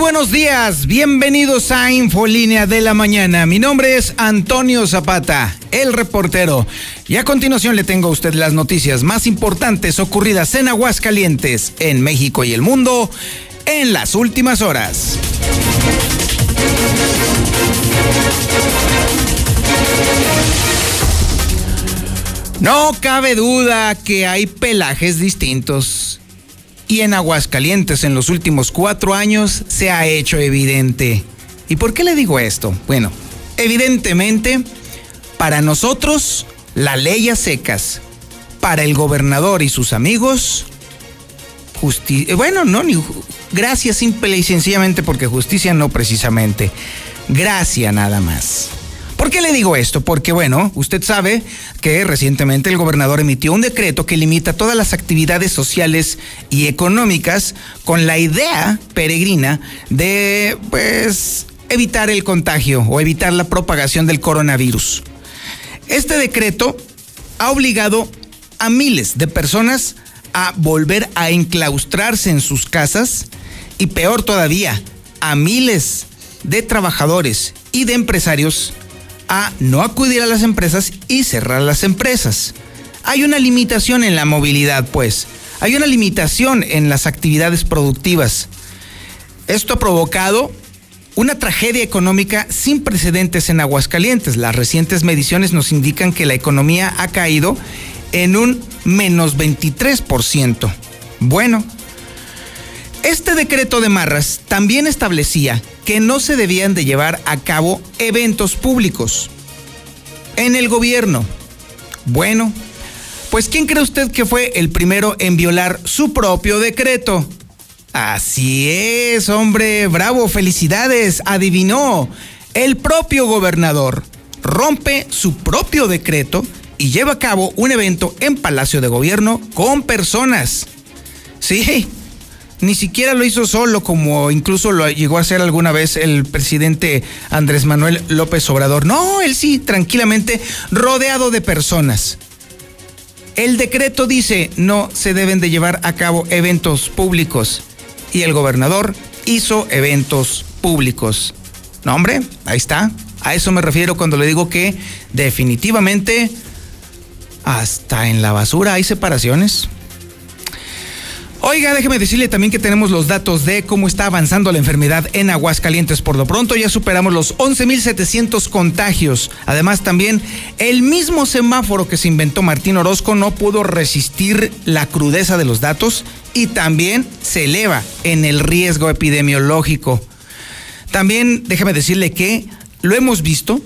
Buenos días, bienvenidos a Infolínea de la Mañana. Mi nombre es Antonio Zapata, el reportero. Y a continuación le tengo a usted las noticias más importantes ocurridas en Aguascalientes, en México y el mundo en las últimas horas. No cabe duda que hay pelajes distintos. Y en Aguascalientes en los últimos cuatro años se ha hecho evidente. ¿Y por qué le digo esto? Bueno, evidentemente, para nosotros, la ley a secas. Para el gobernador y sus amigos, justicia. Bueno, no, ni gracia simple y sencillamente porque justicia no precisamente. Gracia nada más. ¿Por qué le digo esto? Porque, bueno, usted sabe que recientemente el gobernador emitió un decreto que limita todas las actividades sociales y económicas con la idea peregrina de, pues, evitar el contagio o evitar la propagación del coronavirus. Este decreto ha obligado a miles de personas a volver a enclaustrarse en sus casas y peor todavía, a miles de trabajadores y de empresarios a no acudir a las empresas y cerrar las empresas. Hay una limitación en la movilidad, pues. Hay una limitación en las actividades productivas. Esto ha provocado una tragedia económica sin precedentes en Aguascalientes. Las recientes mediciones nos indican que la economía ha caído en un menos 23%. Bueno, este decreto de Marras también establecía que no se debían de llevar a cabo eventos públicos en el gobierno. Bueno, pues ¿quién cree usted que fue el primero en violar su propio decreto? Así es, hombre, bravo, felicidades, adivinó. El propio gobernador rompe su propio decreto y lleva a cabo un evento en Palacio de Gobierno con personas. Sí, ni siquiera lo hizo solo, como incluso lo llegó a hacer alguna vez el presidente Andrés Manuel López Obrador. No, él sí, tranquilamente, rodeado de personas. El decreto dice no se deben de llevar a cabo eventos públicos y el gobernador hizo eventos públicos. No, hombre, ahí está. A eso me refiero cuando le digo que definitivamente hasta en la basura hay separaciones. Oiga, déjeme decirle también que tenemos los datos de cómo está avanzando la enfermedad en Aguascalientes. Por lo pronto ya superamos los 11.700 contagios. Además también el mismo semáforo que se inventó Martín Orozco no pudo resistir la crudeza de los datos y también se eleva en el riesgo epidemiológico. También déjeme decirle que lo hemos visto,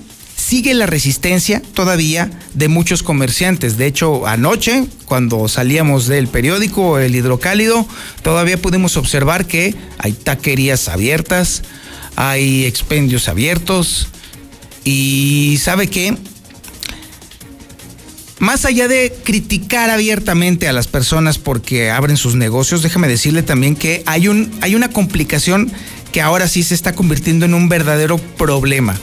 sigue la resistencia todavía de muchos comerciantes. De hecho, anoche, cuando salíamos del periódico El Hidrocálido, todavía pudimos observar que hay taquerías abiertas, hay expendios abiertos y sabe qué, más allá de criticar abiertamente a las personas porque abren sus negocios, déjame decirle también que hay, un, hay una complicación que ahora sí se está convirtiendo en un verdadero problema.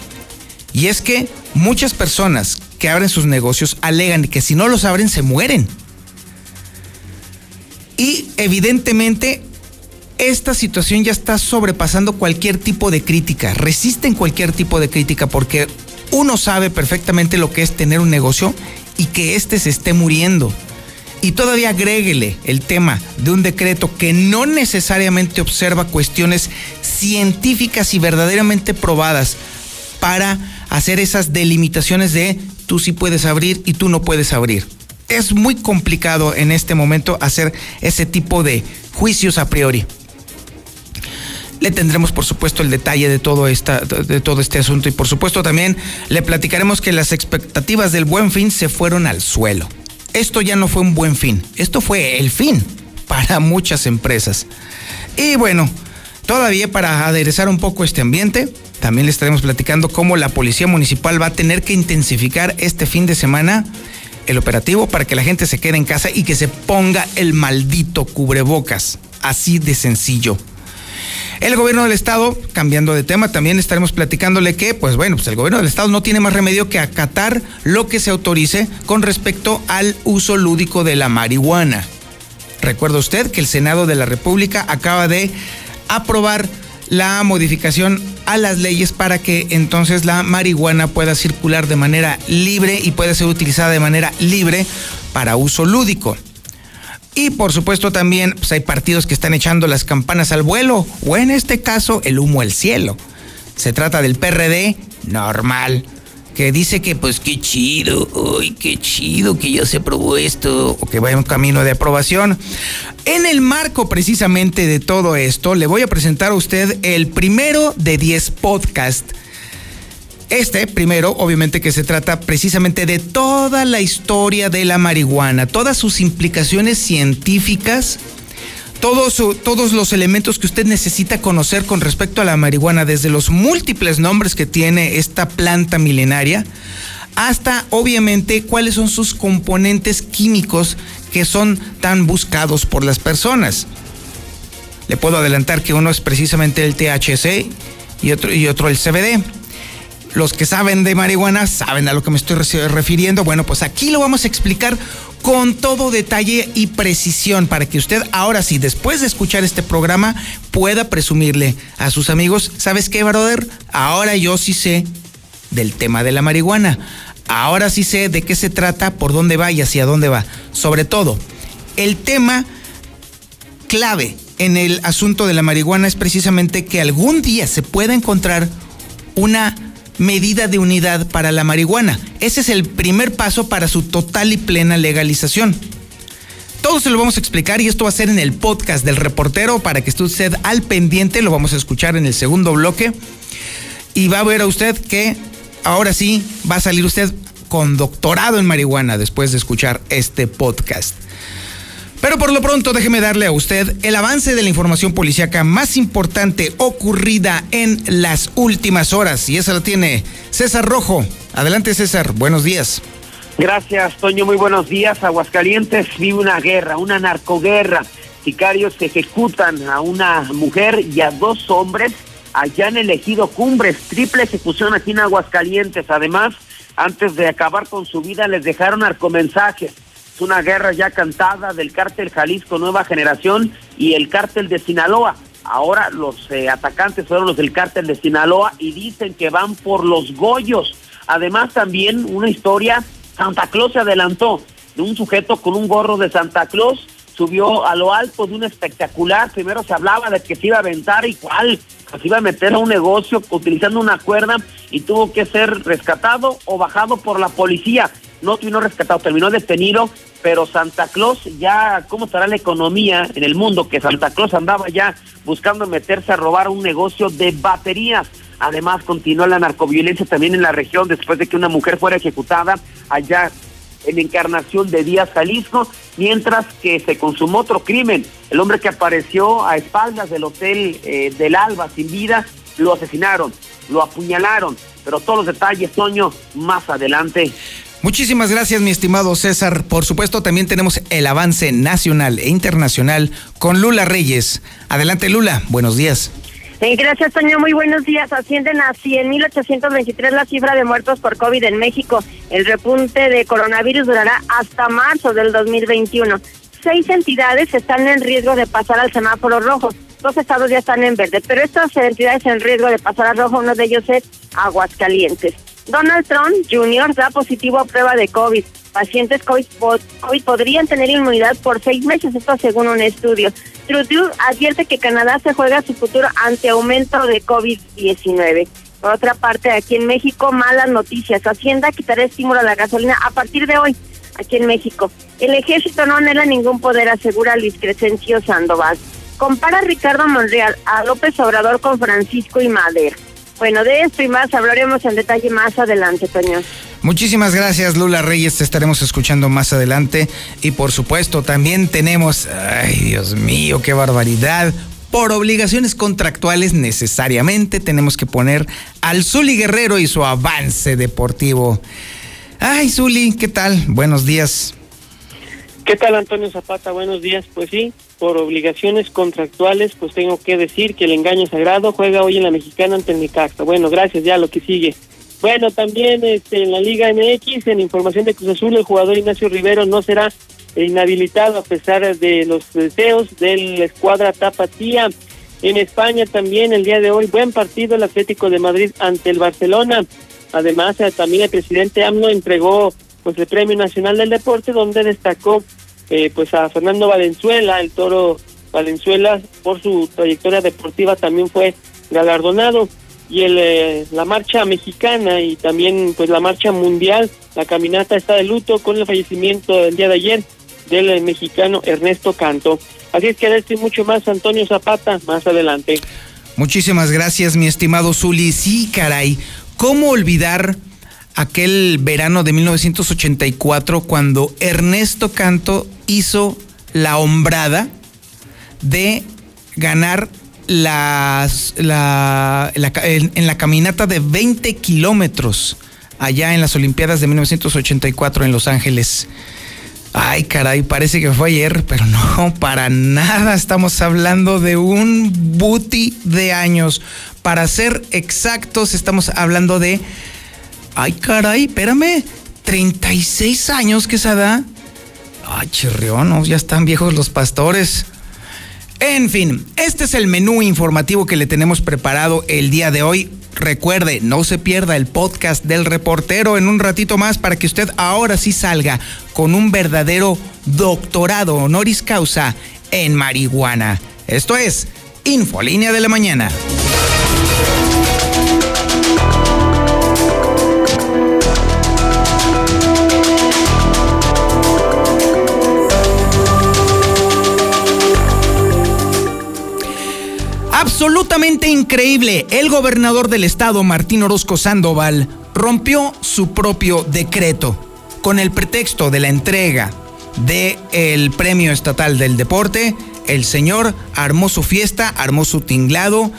Y es que muchas personas que abren sus negocios alegan que si no los abren se mueren. Y evidentemente esta situación ya está sobrepasando cualquier tipo de crítica, resisten cualquier tipo de crítica porque uno sabe perfectamente lo que es tener un negocio y que éste se esté muriendo. Y todavía agréguele el tema de un decreto que no necesariamente observa cuestiones científicas y verdaderamente probadas para hacer esas delimitaciones de tú sí puedes abrir y tú no puedes abrir. Es muy complicado en este momento hacer ese tipo de juicios a priori. Le tendremos, por supuesto, el detalle de todo, esta, de todo este asunto y, por supuesto, también le platicaremos que las expectativas del buen fin se fueron al suelo. Esto ya no fue un buen fin, esto fue el fin para muchas empresas. Y bueno, todavía para aderezar un poco este ambiente, También le estaremos platicando cómo la Policía Municipal va a tener que intensificar este fin de semana el operativo para que la gente se quede en casa y que se ponga el maldito cubrebocas. Así de sencillo. El gobierno del estado, cambiando de tema, también estaremos platicándole que, pues bueno, pues el gobierno del estado no tiene más remedio que acatar lo que se autorice con respecto al uso lúdico de la marihuana. Recuerda usted que el Senado de la República acaba de aprobar la modificación a las leyes para que entonces la marihuana pueda circular de manera libre y pueda ser utilizada de manera libre para uso lúdico. Y por supuesto también pues, hay partidos que están echando las campanas al vuelo, o en este caso el humo al cielo. Se trata del PRD normal, que dice que pues qué chido, uy, qué chido que ya se aprobó esto, o que vaya un camino de aprobación. En el marco precisamente de todo esto, le voy a presentar a usted el primero de 10 podcasts este, primero, obviamente que se trata precisamente de toda la historia de la marihuana, todas sus implicaciones científicas, todos, todos los elementos que usted necesita conocer con respecto a la marihuana, desde los múltiples nombres que tiene esta planta milenaria, hasta obviamente cuáles son sus componentes químicos que son tan buscados por las personas. Le puedo adelantar que uno es precisamente el THC y otro, y otro el CBD los que saben de marihuana saben a lo que me estoy refiriendo. Bueno, pues aquí lo vamos a explicar con todo detalle y precisión para que usted ahora sí, después de escuchar este programa, pueda presumirle a sus amigos, ¿sabes qué, brother? Ahora yo sí sé del tema de la marihuana. Ahora sí sé de qué se trata, por dónde va y hacia dónde va. Sobre todo, el tema clave en el asunto de la marihuana es precisamente que algún día se pueda encontrar una medida de unidad para la marihuana. Ese es el primer paso para su total y plena legalización. Todo se lo vamos a explicar y esto va a ser en el podcast del reportero para que esté usted al pendiente, lo vamos a escuchar en el segundo bloque y va a ver a usted que ahora sí va a salir usted con doctorado en marihuana después de escuchar este podcast. Pero por lo pronto déjeme darle a usted el avance de la información policíaca más importante ocurrida en las últimas horas. Y esa la tiene César Rojo. Adelante César, buenos días. Gracias, Toño. Muy buenos días. Aguascalientes vive una guerra, una narcoguerra. Sicarios ejecutan a una mujer y a dos hombres allá en elegido Cumbres. Triple ejecución aquí en Aguascalientes. Además, antes de acabar con su vida, les dejaron narcomensajes una guerra ya cantada del cártel Jalisco Nueva Generación y el cártel de Sinaloa. Ahora los eh, atacantes fueron los del cártel de Sinaloa y dicen que van por los Goyos. Además también una historia, Santa Claus se adelantó de un sujeto con un gorro de Santa Claus, subió a lo alto de un espectacular, primero se hablaba de que se iba a aventar y cuál, se iba a meter a un negocio utilizando una cuerda y tuvo que ser rescatado o bajado por la policía. No terminó rescatado, terminó detenido pero Santa Claus ya, ¿cómo estará la economía en el mundo? Que Santa Claus andaba ya buscando meterse a robar un negocio de baterías. Además, continuó la narcoviolencia también en la región después de que una mujer fuera ejecutada allá en Encarnación de Díaz, Jalisco, mientras que se consumó otro crimen. El hombre que apareció a espaldas del hotel eh, del Alba sin vida, lo asesinaron, lo apuñalaron, pero todos los detalles, Toño, más adelante. Muchísimas gracias, mi estimado César. Por supuesto, también tenemos el avance nacional e internacional con Lula Reyes. Adelante, Lula. Buenos días. Eh, gracias, Toño. Muy buenos días. Ascienden a 100.823 la cifra de muertos por COVID en México. El repunte de coronavirus durará hasta marzo del 2021. Seis entidades están en riesgo de pasar al semáforo rojo. Dos estados ya están en verde, pero estas entidades en riesgo de pasar al rojo, uno de ellos es Aguascalientes. Donald Trump Jr. da positivo a prueba de COVID. Pacientes COVID, podrían tener inmunidad por seis meses, esto según un estudio. Trudeau advierte que Canadá se juega su futuro ante aumento de COVID-19. Por otra parte, aquí en México, malas noticias. Hacienda quitará estímulo a la gasolina a partir de hoy, aquí en México. El ejército no anhela ningún poder, asegura Luis Crescencio Sandoval. Compara Ricardo Monreal a López Obrador con Francisco y Madero. Bueno, de esto y más hablaremos en detalle más adelante, Toño. Muchísimas gracias, Lula Reyes. Te estaremos escuchando más adelante. Y por supuesto, también tenemos, ay Dios mío, qué barbaridad, por obligaciones contractuales necesariamente tenemos que poner al Zuli Guerrero y su avance deportivo. Ay, Zuli, ¿qué tal? Buenos días. ¿Qué tal, Antonio Zapata? Buenos días. Pues sí, por obligaciones contractuales, pues tengo que decir que el engaño sagrado juega hoy en la mexicana ante el Necaxa. Bueno, gracias, ya lo que sigue. Bueno, también este, en la Liga MX, en información de Cruz Azul, el jugador Ignacio Rivero no será inhabilitado a pesar de los deseos de la escuadra Tapatía. En España también el día de hoy, buen partido el Atlético de Madrid ante el Barcelona. Además, eh, también el presidente AMLO entregó pues el Premio Nacional del Deporte, donde destacó eh, pues a Fernando Valenzuela, el toro Valenzuela, por su trayectoria deportiva también fue galardonado. Y el, eh, la marcha mexicana y también pues la marcha mundial, la caminata está de luto con el fallecimiento del día de ayer del mexicano Ernesto Canto. Así es que decir mucho más Antonio Zapata más adelante. Muchísimas gracias, mi estimado Zuli. Sí, caray, ¿cómo olvidar aquel verano de 1984 cuando Ernesto Canto hizo la hombrada de ganar las, la, en la caminata de 20 kilómetros allá en las Olimpiadas de 1984 en Los Ángeles. Ay, caray, parece que fue ayer, pero no, para nada. Estamos hablando de un booty de años. Para ser exactos, estamos hablando de. Ay, caray, espérame. 36 años que se da. Ay, chirrión, ya están viejos los pastores. En fin, este es el menú informativo que le tenemos preparado el día de hoy. Recuerde, no se pierda el podcast del reportero en un ratito más para que usted ahora sí salga con un verdadero doctorado honoris causa en marihuana. Esto es Infolínea de la Mañana. Absolutamente increíble. El gobernador del estado, Martín Orozco Sandoval, rompió su propio decreto con el pretexto de la entrega del Premio Estatal del Deporte. El señor armó su fiesta, armó su tinglado,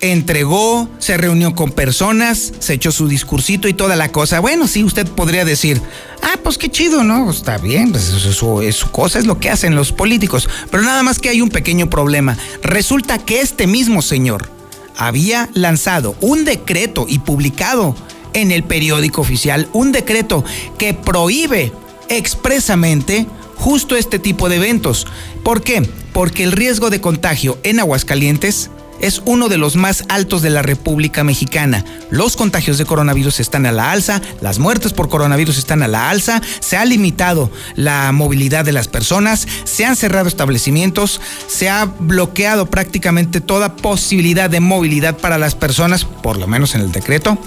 entregó, se reunió con personas, se echó su discursito y toda la cosa. Bueno, sí, usted podría decir, ah, pues qué chido, ¿no? Está bien, pues su cosa, es lo que hacen los políticos. Pero nada más que hay un pequeño problema. Resulta que este mismo señor había lanzado un decreto y publicado en el periódico oficial un decreto que prohíbe expresamente justo este tipo de eventos. ¿Por qué? Porque el riesgo de contagio en Aguascalientes es uno de los más altos de la República Mexicana. Los contagios de coronavirus están a la alza, las muertes por coronavirus están a la alza, se ha limitado la movilidad de las personas, se han cerrado establecimientos, se ha bloqueado prácticamente toda posibilidad de movilidad para las personas, por lo menos en el decreto,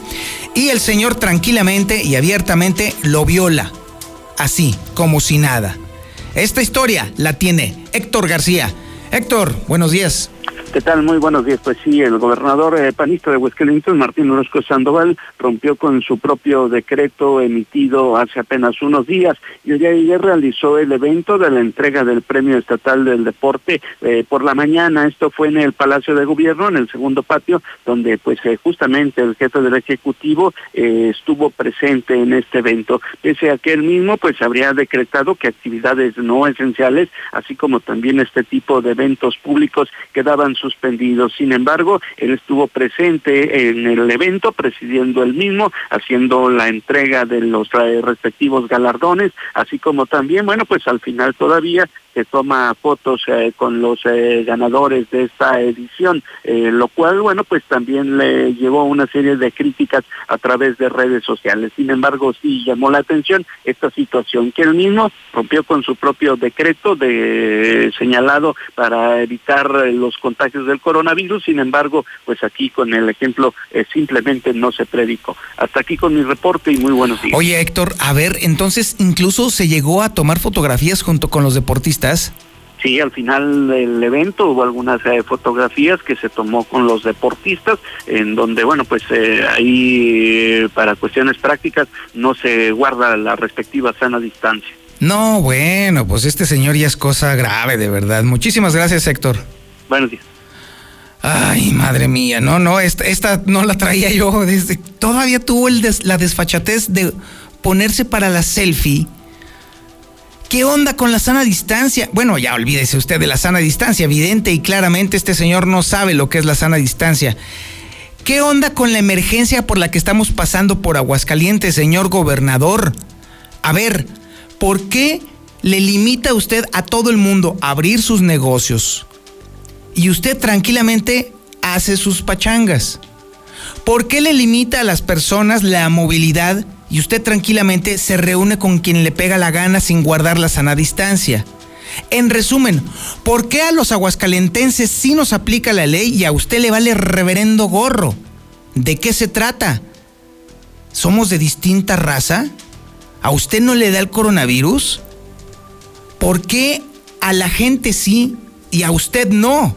y el señor tranquilamente y abiertamente lo viola, así como si nada. Esta historia la tiene Héctor García. Héctor, buenos días. ¿Qué tal? Muy buenos días. Pues sí, el gobernador eh, panista de Huesquelintos, Martín Orozco Sandoval, rompió con su propio decreto emitido hace apenas unos días y hoy ayer realizó el evento de la entrega del Premio Estatal del Deporte eh, por la mañana. Esto fue en el Palacio de Gobierno, en el segundo patio, donde pues eh, justamente el jefe del Ejecutivo estuvo presente en este evento. Pese a que él mismo pues habría decretado que actividades no esenciales, así como también este tipo de eventos públicos quedaban suspendidos. Sin embargo, él estuvo presente en el evento, presidiendo el mismo, haciendo la entrega de los eh, respectivos galardones, así como también, bueno, pues al final todavía que toma fotos eh, con los eh, ganadores de esta edición, eh, lo cual, bueno, pues también le llevó una serie de críticas a través de redes sociales. Sin embargo, sí llamó la atención esta situación que él mismo rompió con su propio decreto de señalado para evitar los contagios del coronavirus. Sin embargo, pues aquí con el ejemplo simplemente no se predicó. Hasta aquí con mi reporte y muy buenos días. Oye, Héctor, a ver, entonces incluso se llegó a tomar fotografías junto con los deportistas Sí, al final del evento hubo algunas eh, fotografías que se tomó con los deportistas, en donde, bueno, pues eh, ahí para cuestiones prácticas no se guarda la respectiva sana distancia. No, bueno, pues este señor ya es cosa grave, de verdad. Muchísimas gracias, Héctor. Buenos días. Ay, madre mía, no, no, esta, no la traía yo. Desde, todavía tuvo el la desfachatez de ponerse para la selfie. ¿Qué onda con la sana distancia? Bueno, ya olvídese usted de la sana distancia. Evidente y claramente este señor no sabe lo que es la sana distancia. ¿Qué onda con la emergencia por la que estamos pasando por Aguascalientes, señor gobernador? A ver, ¿por qué le limita usted a todo el mundo a abrir sus negocios? y usted tranquilamente hace sus pachangas. ¿Por qué le limita a las personas la movilidad y usted tranquilamente se reúne con quien le pega la gana sin guardar la sana distancia? En resumen, ¿por qué a los aguascalentenses sí nos aplica la ley y a usted le vale reverendo gorro? ¿De qué se trata? ¿Somos de distinta raza? ¿A usted no le da el coronavirus? ¿Por qué a la gente sí y a usted no?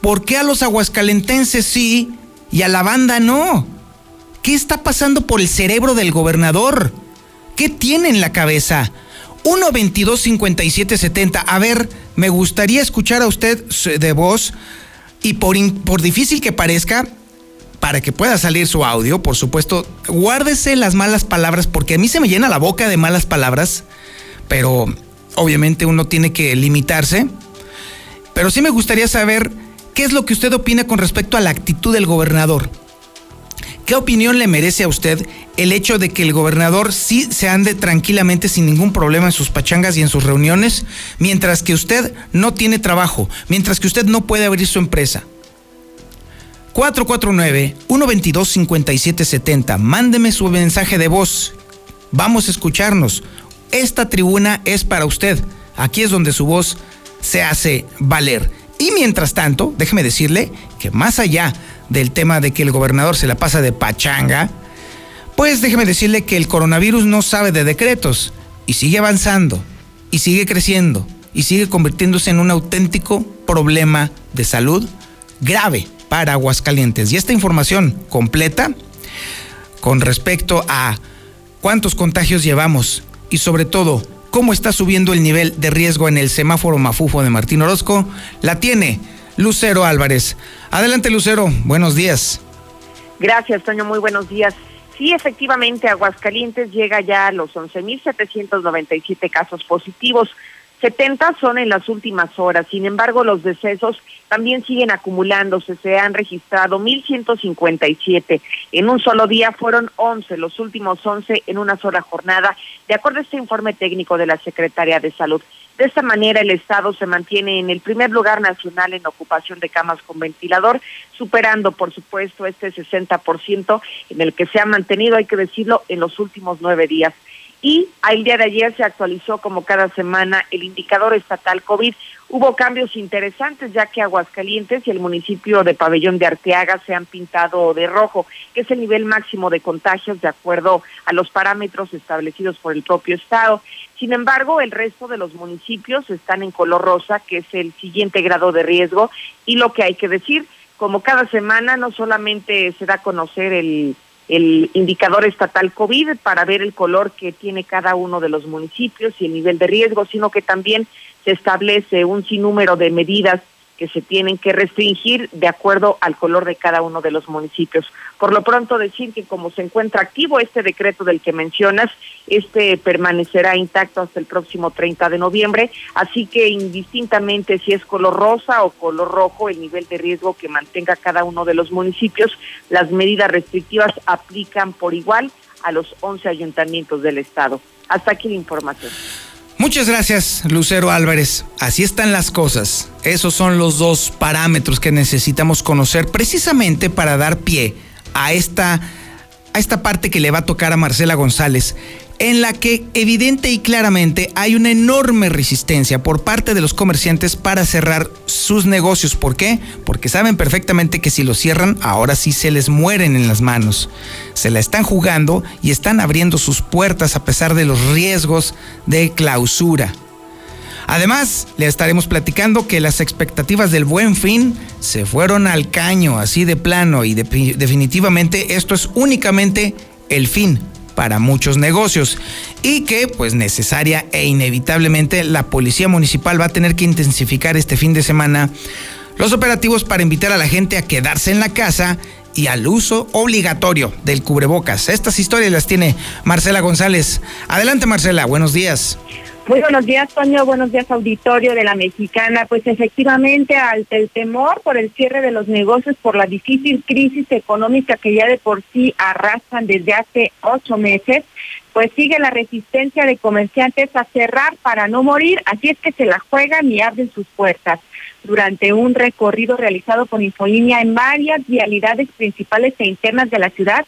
¿Por qué a los aguascalentenses sí y a la banda no? ¿Qué está pasando por el cerebro del gobernador? ¿Qué tiene en la cabeza? 1 22 57 70. A ver, me gustaría escuchar a usted de voz y por, por difícil que parezca, para que pueda salir su audio, por supuesto, guárdese las malas palabras porque a mí se me llena la boca de malas palabras, pero obviamente uno tiene que limitarse. Pero sí me gustaría saber ¿Qué es lo que usted opina con respecto a la actitud del gobernador? ¿Qué opinión le merece a usted el hecho de que el gobernador sí se ande tranquilamente sin ningún problema en sus pachangas y en sus reuniones, mientras que usted no tiene trabajo, mientras que usted no puede abrir su empresa? 449-122-5770. Mándeme su mensaje de voz. Vamos a escucharnos. Esta tribuna es para usted. Aquí es donde su voz se hace valer. Y mientras tanto, déjeme decirle que más allá del tema de que el gobernador se la pasa de pachanga, pues déjeme decirle que el coronavirus no sabe de decretos y sigue avanzando y sigue creciendo y sigue convirtiéndose en un auténtico problema de salud grave para Aguascalientes. Y esta información completa con respecto a cuántos contagios llevamos y sobre todo cómo está subiendo el nivel de riesgo en el semáforo mafufo de Martín Orozco, la tiene Lucero Álvarez. Adelante, Lucero, buenos días. Gracias, Toño, muy buenos días. Sí, efectivamente, Aguascalientes llega ya a los 11.797 casos positivos. 70 son en las últimas horas. Sin embargo, los decesos también siguen acumulándose. Se han registrado 1.157. En un solo día fueron 11, los últimos 11 en una sola jornada, de acuerdo a este informe técnico de la Secretaría de Salud. De esta manera, el Estado se mantiene en el primer lugar nacional en ocupación de camas con ventilador, superando, por supuesto, este 60% en el que se ha mantenido, hay que decirlo, en los últimos nueve días y al día de ayer se actualizó como cada semana el indicador estatal COVID. Hubo cambios interesantes ya que Aguascalientes y el municipio de Pabellón de Arteaga se han pintado de rojo, que es el nivel máximo de contagios de acuerdo a los parámetros establecidos por el propio estado. Sin embargo, el resto de los municipios están en color rosa, que es el siguiente grado de riesgo y lo que hay que decir, como cada semana no solamente se da a conocer el el indicador estatal COVID para ver el color que tiene cada uno de los municipios y el nivel de riesgo, sino que también se establece un sinnúmero de medidas que se tienen que restringir de acuerdo al color de cada uno de los municipios. Por lo pronto decir que como se encuentra activo este decreto del que mencionas, este permanecerá intacto hasta el próximo 30 de noviembre, así que indistintamente si es color rosa o color rojo, el nivel de riesgo que mantenga cada uno de los municipios, las medidas restrictivas aplican por igual a los 11 ayuntamientos del estado. Hasta aquí la información. Muchas gracias, Lucero Álvarez. Así están las cosas. Esos son los dos parámetros que necesitamos conocer precisamente para dar pie a esta, a esta parte que le va a tocar a Marcela González, en la que evidente y claramente hay una enorme resistencia por parte de los comerciantes para cerrar sus negocios. ¿Por qué? Porque saben perfectamente que si lo cierran, ahora sí se les mueren en las manos. Se la están jugando y están abriendo sus puertas a pesar de los riesgos de clausura. Además, le estaremos platicando que las expectativas del buen fin se fueron al caño, así de plano, y definitivamente esto es únicamente el fin para muchos negocios y que pues necesaria e inevitablemente la policía municipal va a tener que intensificar este fin de semana Los operativos para invitar a la gente a quedarse en la casa y al uso obligatorio del cubrebocas. Estas historias las tiene Marcela González. Adelante Marcela, buenos días. Muy buenos días, Toño. Buenos días, auditorio de la Mexicana. Pues efectivamente, ante el temor por el cierre de los negocios, por la difícil crisis económica que ya de por sí arrastran desde hace ocho meses, pues sigue la resistencia de comerciantes a cerrar para no morir. Así es que se la juegan y abren sus puertas. Durante un recorrido realizado con Infolínea en varias vialidades principales e internas de la ciudad,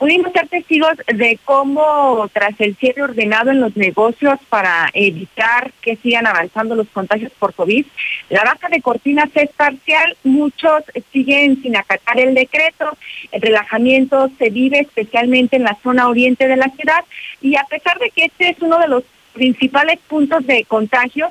Pudimos ser testigos de cómo tras el cierre ordenado en los negocios para evitar que sigan avanzando los contagios por COVID, la baja de cortinas es parcial, muchos siguen sin acatar el decreto, el relajamiento se vive especialmente en la zona oriente de la ciudad y a pesar de que este es uno de los principales puntos de contagio,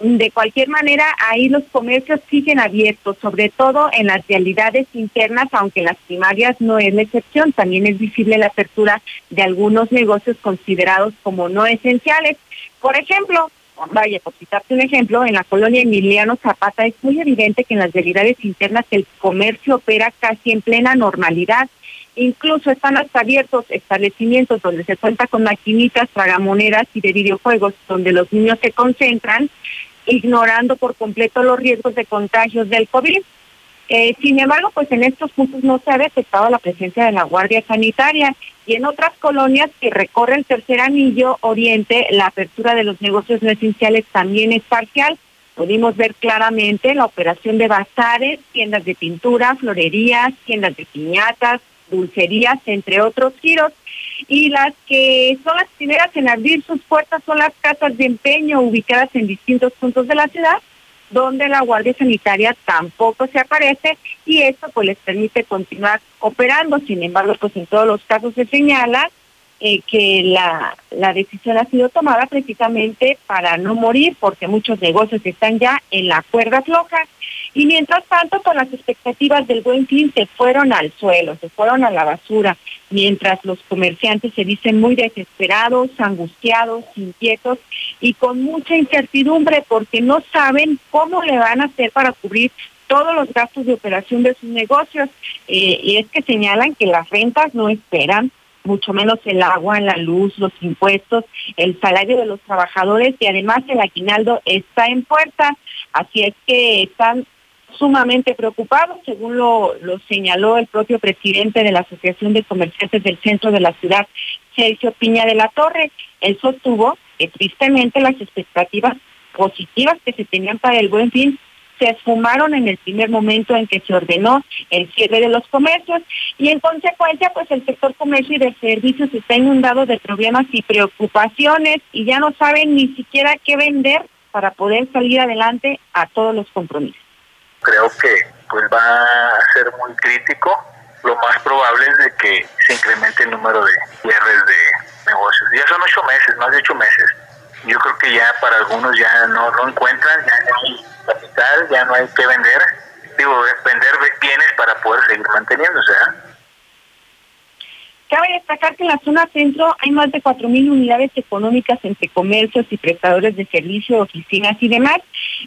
de cualquier manera, ahí los comercios siguen abiertos, sobre todo en las realidades internas, aunque las primarias no es la excepción. También es visible la apertura de algunos negocios considerados como no esenciales. Por ejemplo, vaya, por citarte un ejemplo, en la colonia Emiliano Zapata es muy evidente que en las realidades internas el comercio opera casi en plena normalidad. Incluso están hasta abiertos establecimientos donde se cuenta con maquinitas, tragamonedas y de videojuegos, donde los niños se concentran ignorando por completo los riesgos de contagios del COVID. Eh, sin embargo, pues en estos puntos no se ha detectado la presencia de la Guardia Sanitaria y en otras colonias que recorre el tercer anillo oriente, la apertura de los negocios no esenciales también es parcial. Pudimos ver claramente la operación de bazares, tiendas de pintura, florerías, tiendas de piñatas, dulcerías, entre otros giros y las que son las primeras en abrir sus puertas son las casas de empeño ubicadas en distintos puntos de la ciudad, donde la Guardia Sanitaria tampoco se aparece y esto pues les permite continuar operando. Sin embargo, pues en todos los casos se señala eh, que la, la decisión ha sido tomada precisamente para no morir, porque muchos negocios están ya en la cuerda floja y mientras tanto, con las expectativas del buen fin se fueron al suelo, se fueron a la basura, mientras los comerciantes se dicen muy desesperados, angustiados, inquietos y con mucha incertidumbre porque no saben cómo le van a hacer para cubrir todos los gastos de operación de sus negocios. Eh, y es que señalan que las rentas no esperan, mucho menos el agua, la luz, los impuestos, el salario de los trabajadores y además el aguinaldo está en puerta. Así es que están sumamente preocupados, según lo, lo señaló el propio presidente de la Asociación de Comerciantes del Centro de la Ciudad, Sergio Piña de la Torre. Él sostuvo que tristemente las expectativas positivas que se tenían para el buen fin se esfumaron en el primer momento en que se ordenó el cierre de los comercios y en consecuencia pues el sector comercio y de servicios está inundado de problemas y preocupaciones y ya no saben ni siquiera qué vender para poder salir adelante a todos los compromisos creo que pues va a ser muy crítico. Lo más probable es de que se incremente el número de cierres de negocios. Ya son ocho meses, más de ocho meses. Yo creo que ya para algunos ya no lo encuentran, ya no hay capital, ya no hay que vender. Digo, vender bienes para poder seguir manteniéndose. ¿eh? Cabe destacar que en la zona centro hay más de 4.000 unidades económicas entre comercios y prestadores de servicio, oficinas y demás.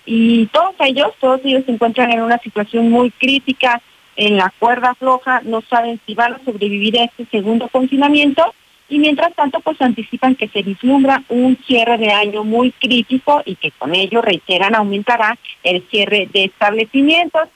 Y todos ellos, todos ellos se encuentran en una situación muy crítica, en la cuerda floja, no saben si van a sobrevivir a este segundo confinamiento. Y mientras tanto, pues anticipan que se vislumbra un cierre de año muy crítico y que con ello, reiteran, aumentará el cierre de establecimientos.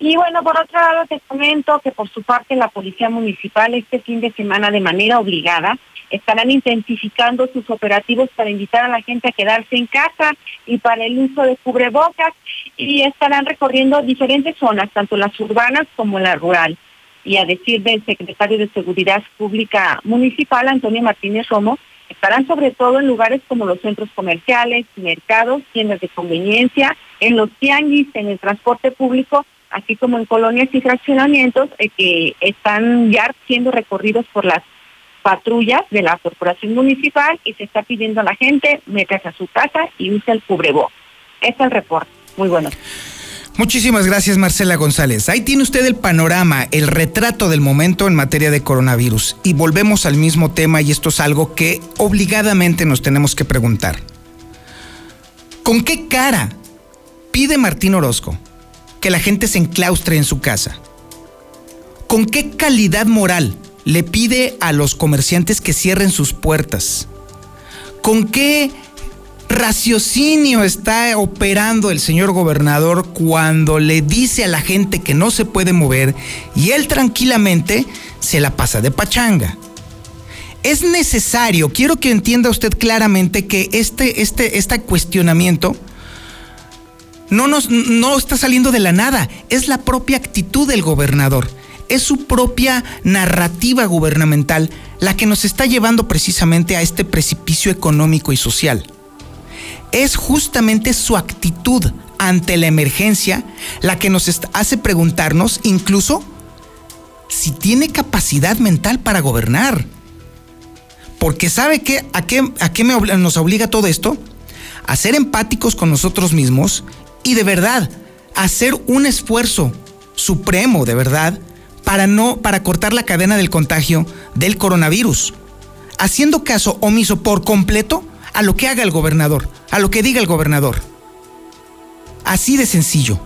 Y bueno, por otro lado, te comento que por su parte la Policía Municipal este fin de semana de manera obligada estarán intensificando sus operativos para invitar a la gente a quedarse en casa y para el uso de cubrebocas y estarán recorriendo diferentes zonas, tanto las urbanas como la rural. Y a decir del secretario de Seguridad Pública Municipal, Antonio Martínez Romo, estarán sobre todo en lugares como los centros comerciales, mercados, tiendas de conveniencia, en los tianguis, en el transporte público así como en colonias y fraccionamientos eh, que están ya siendo recorridos por las patrullas de la corporación municipal y se está pidiendo a la gente métase a su casa y use el cubreboc. Este es el reporte. Muy bueno. Muchísimas gracias Marcela González. Ahí tiene usted el panorama, el retrato del momento en materia de coronavirus. Y volvemos al mismo tema y esto es algo que obligadamente nos tenemos que preguntar. ¿Con qué cara pide Martín Orozco que la gente se enclaustre en su casa? ¿Con qué calidad moral le pide a los comerciantes que cierren sus puertas? ¿Con qué raciocinio está operando el señor gobernador cuando le dice a la gente que no se puede mover y él tranquilamente se la pasa de pachanga? Es necesario, quiero que entienda usted claramente que este, este, este cuestionamiento no, nos, no está saliendo de la nada, es la propia actitud del gobernador, es su propia narrativa gubernamental la que nos está llevando precisamente a este precipicio económico y social. Es justamente su actitud ante la emergencia la que nos hace preguntarnos incluso si tiene capacidad mental para gobernar. Porque ¿sabe qué, a qué, a qué nos obliga todo esto? A ser empáticos con nosotros mismos y de verdad hacer un esfuerzo supremo, de verdad, para no para cortar la cadena del contagio del coronavirus, haciendo caso omiso por completo a lo que haga el gobernador, a lo que diga el gobernador. Así de sencillo.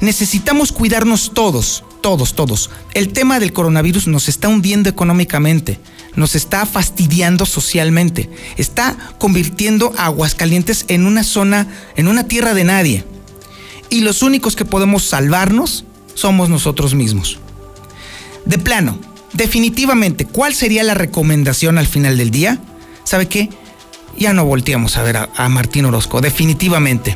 Necesitamos cuidarnos todos, todos, todos. El tema del coronavirus nos está hundiendo económicamente, nos está fastidiando socialmente, está convirtiendo Aguascalientes en una zona, en una tierra de nadie. Y los únicos que podemos salvarnos somos nosotros mismos. De plano, definitivamente, ¿cuál sería la recomendación al final del día? ¿Sabe qué? Ya no volteamos a ver a, Martín Orozco, definitivamente.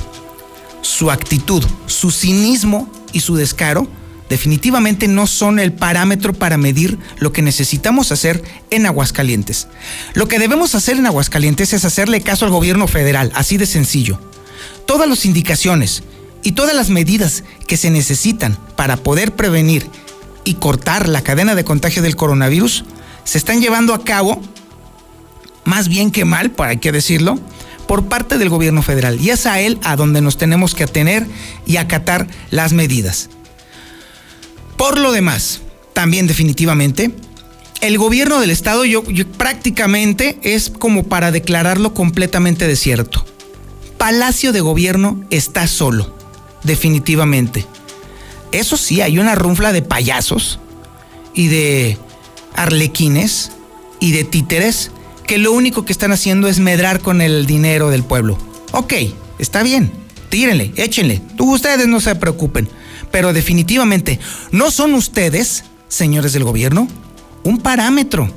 Su actitud, su cinismo y su descaro definitivamente no son el parámetro para medir lo que necesitamos hacer en Aguascalientes. Lo que debemos hacer en Aguascalientes es hacerle caso al gobierno federal, así de sencillo. Todas las indicaciones y todas las medidas que se necesitan para poder prevenir y cortar la cadena de contagio del coronavirus se están llevando a cabo, más bien que mal, hay que decirlo, por parte del gobierno federal. Y es a él a donde nos tenemos que atener y acatar las medidas. Por lo demás, también definitivamente, el gobierno del estado prácticamente es como para declararlo completamente desierto. Palacio de Gobierno está solo definitivamente. Eso sí, hay una runfla de payasos y de arlequines y de títeres que lo único que están haciendo es medrar con el dinero del pueblo. Ok, está bien, tírenle, échenle, ustedes no se preocupen, pero definitivamente no son ustedes, señores del gobierno, un parámetro.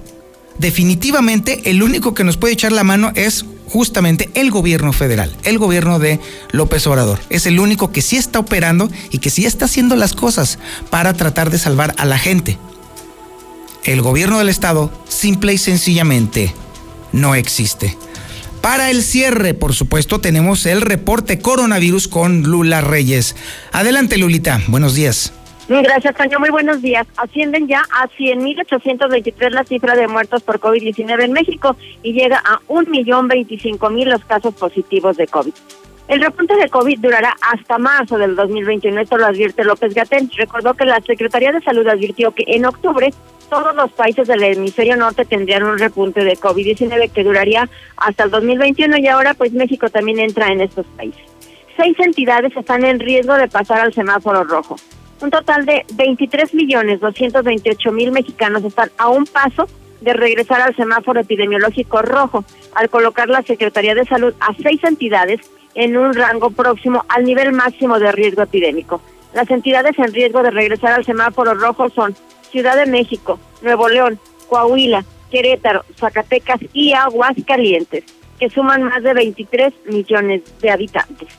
Definitivamente el único que nos puede echar la mano es justamente el gobierno federal, el gobierno de López Obrador. Es el único que sí está operando y que sí está haciendo las cosas para tratar de salvar a la gente. El gobierno del estado simple y sencillamente no existe. Para el cierre, por supuesto, tenemos el reporte coronavirus con Lula Reyes. Adelante, Lulita. Buenos días. Gracias, Toño. Muy buenos días. Ascienden ya a 100.823 la cifra de muertos por COVID-19 en México y llega a 1.025.000 los casos positivos de COVID. El repunte de COVID durará hasta marzo del 2021, esto lo advierte López Gatel. Recordó que la Secretaría de Salud advirtió que en octubre todos los países del hemisferio norte tendrían un repunte de COVID-19 que duraría hasta el 2021 y ahora pues México también entra en estos países. Seis entidades están en riesgo de pasar al semáforo rojo. Un total de 23 millones 228 mil mexicanos están a un paso de regresar al semáforo epidemiológico rojo, al colocar la Secretaría de Salud a seis entidades en un rango próximo al nivel máximo de riesgo epidémico. Las entidades en riesgo de regresar al semáforo rojo son Ciudad de México, Nuevo León, Coahuila, Querétaro, Zacatecas y Aguascalientes, que suman más de 23 millones de habitantes.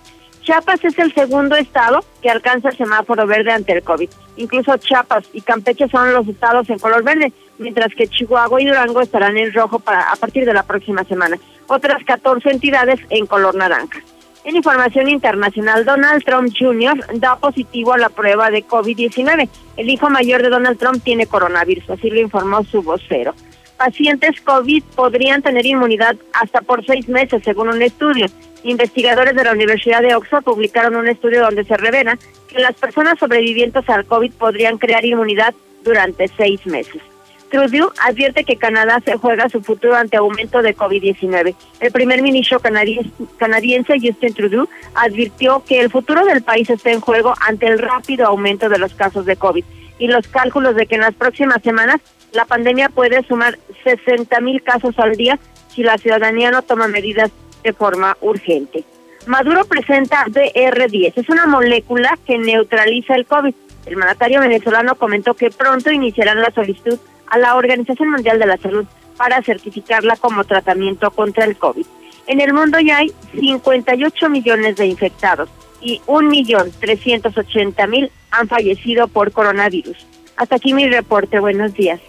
Chiapas es el segundo estado que alcanza el semáforo verde ante el COVID. Incluso Chiapas y Campeche son los estados en color verde, mientras que Chihuahua y Durango estarán en rojo para, a partir de la próxima semana. Otras 14 entidades en color naranja. En información internacional, Donald Trump Jr. da positivo a la prueba de COVID-19. El hijo mayor de Donald Trump tiene coronavirus, así lo informó su vocero. Pacientes COVID podrían tener inmunidad hasta por seis meses, según un estudio. Investigadores de la Universidad de Oxford publicaron un estudio donde se revela que las personas sobrevivientes al COVID podrían crear inmunidad durante seis meses. Trudeau advierte que Canadá se juega su futuro ante aumento de COVID-19. El primer ministro canadiense Justin Trudeau advirtió que el futuro del país está en juego ante el rápido aumento de los casos de COVID y los cálculos de que en las próximas semanas la pandemia puede sumar 60 mil casos al día si la ciudadanía no toma medidas de forma urgente. Maduro presenta DR10, es una molécula que neutraliza el COVID. El mandatario venezolano comentó que pronto iniciarán la solicitud a la Organización Mundial de la Salud para certificarla como tratamiento contra el COVID. En el mundo ya hay 58 millones de infectados y 1.380.000 han fallecido por coronavirus. Hasta aquí mi reporte. Buenos días.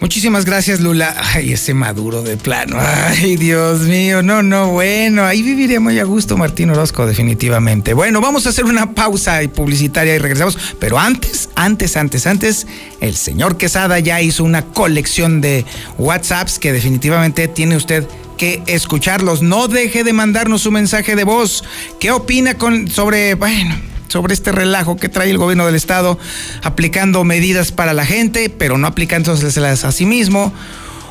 Muchísimas gracias, Lula. Ay, ese Maduro de plano. Ay, Dios mío. No, no, bueno. Ahí viviría muy a gusto Martín Orozco, definitivamente. Bueno, vamos a hacer una pausa publicitaria y regresamos. Pero antes, antes, antes, antes, el señor Quesada ya hizo una colección de WhatsApps que definitivamente tiene usted que escucharlos. No deje de mandarnos su mensaje de voz. ¿Qué opina con, sobre, bueno, sobre este relajo que trae el gobierno del estado aplicando medidas para la gente, pero no aplicándoselas a sí mismo?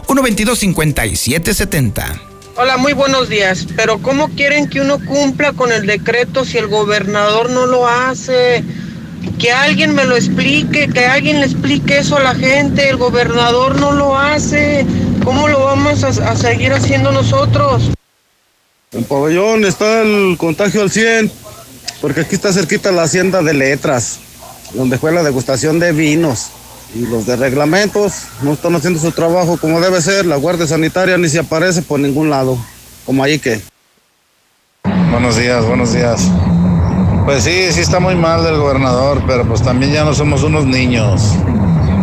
122-5770. Hola, muy buenos días. Pero ¿cómo quieren que uno cumpla con el decreto si el gobernador no lo hace? Que alguien me lo explique, que alguien le explique eso a la gente. El gobernador no lo hace. ¿Cómo lo vamos a, seguir haciendo nosotros? En pabellón está el contagio al 100, porque aquí está cerquita la hacienda de letras, donde fue la degustación de vinos. Y los de reglamentos no están haciendo su trabajo como debe ser. La Guardia Sanitaria ni se aparece por ningún lado, como ahí que. Buenos días, buenos días. Pues sí, sí está muy mal del gobernador, pero pues también ya no somos unos niños.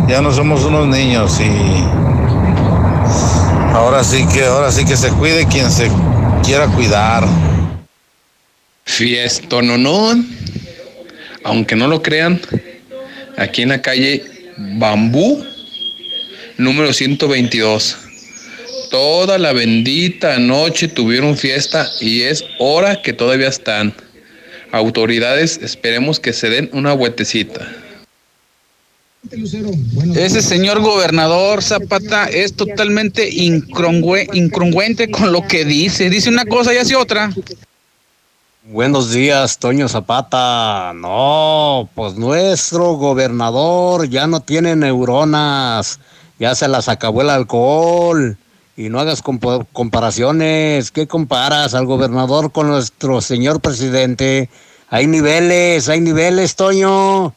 Ya no somos unos niños y Ahora sí que, ahora sí que se cuide quien se quiera cuidar. Fiesto no no, aunque no lo crean, aquí en la calle Bambú, número 122. Toda la bendita noche tuvieron fiesta y es hora que todavía están. Autoridades, esperemos que se den una vueltecita. Ese señor gobernador Zapata es totalmente incongruente con lo que dice. Dice una cosa y hace otra. Buenos días, Toño Zapata. No, pues nuestro gobernador ya no tiene neuronas. Ya se las acabó el alcohol. Y no hagas comparaciones. ¿Qué comparas al gobernador con nuestro señor presidente? Hay niveles, hay niveles, Toño.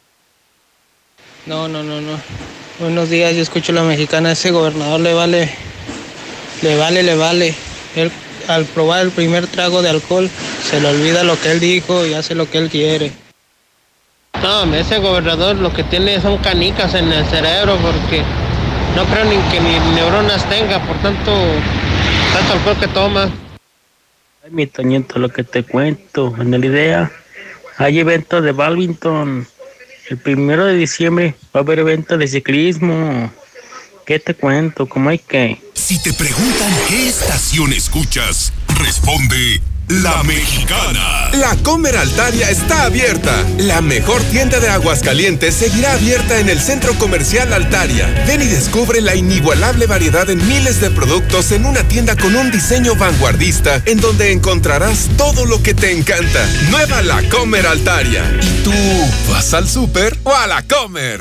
No, no, no, no. Buenos días, yo escucho la mexicana, ese gobernador le vale, le vale, le vale. Él al probar el primer trago de alcohol se le olvida lo que él dijo y hace lo que él quiere. No, ese gobernador lo que tiene son canicas en el cerebro porque no creo ni que ni neuronas tenga, por tanto, tanto alcohol que toma. Ay, mi Toñito, lo que te cuento, en la idea, hay evento de badminton el primero de diciembre va a haber evento de ciclismo. ¿Qué te cuento? ¿Cómo hay que? Si te preguntan qué estación escuchas, responde la Mexicana. La Comer Altaria está abierta. La mejor tienda de Aguascalientes seguirá abierta en el Centro Comercial Altaria. Ven y descubre la inigualable variedad en miles de productos en una tienda con un diseño vanguardista en donde encontrarás todo lo que te encanta. Nueva La Comer Altaria. ¿Y tú vas al súper o a la Comer?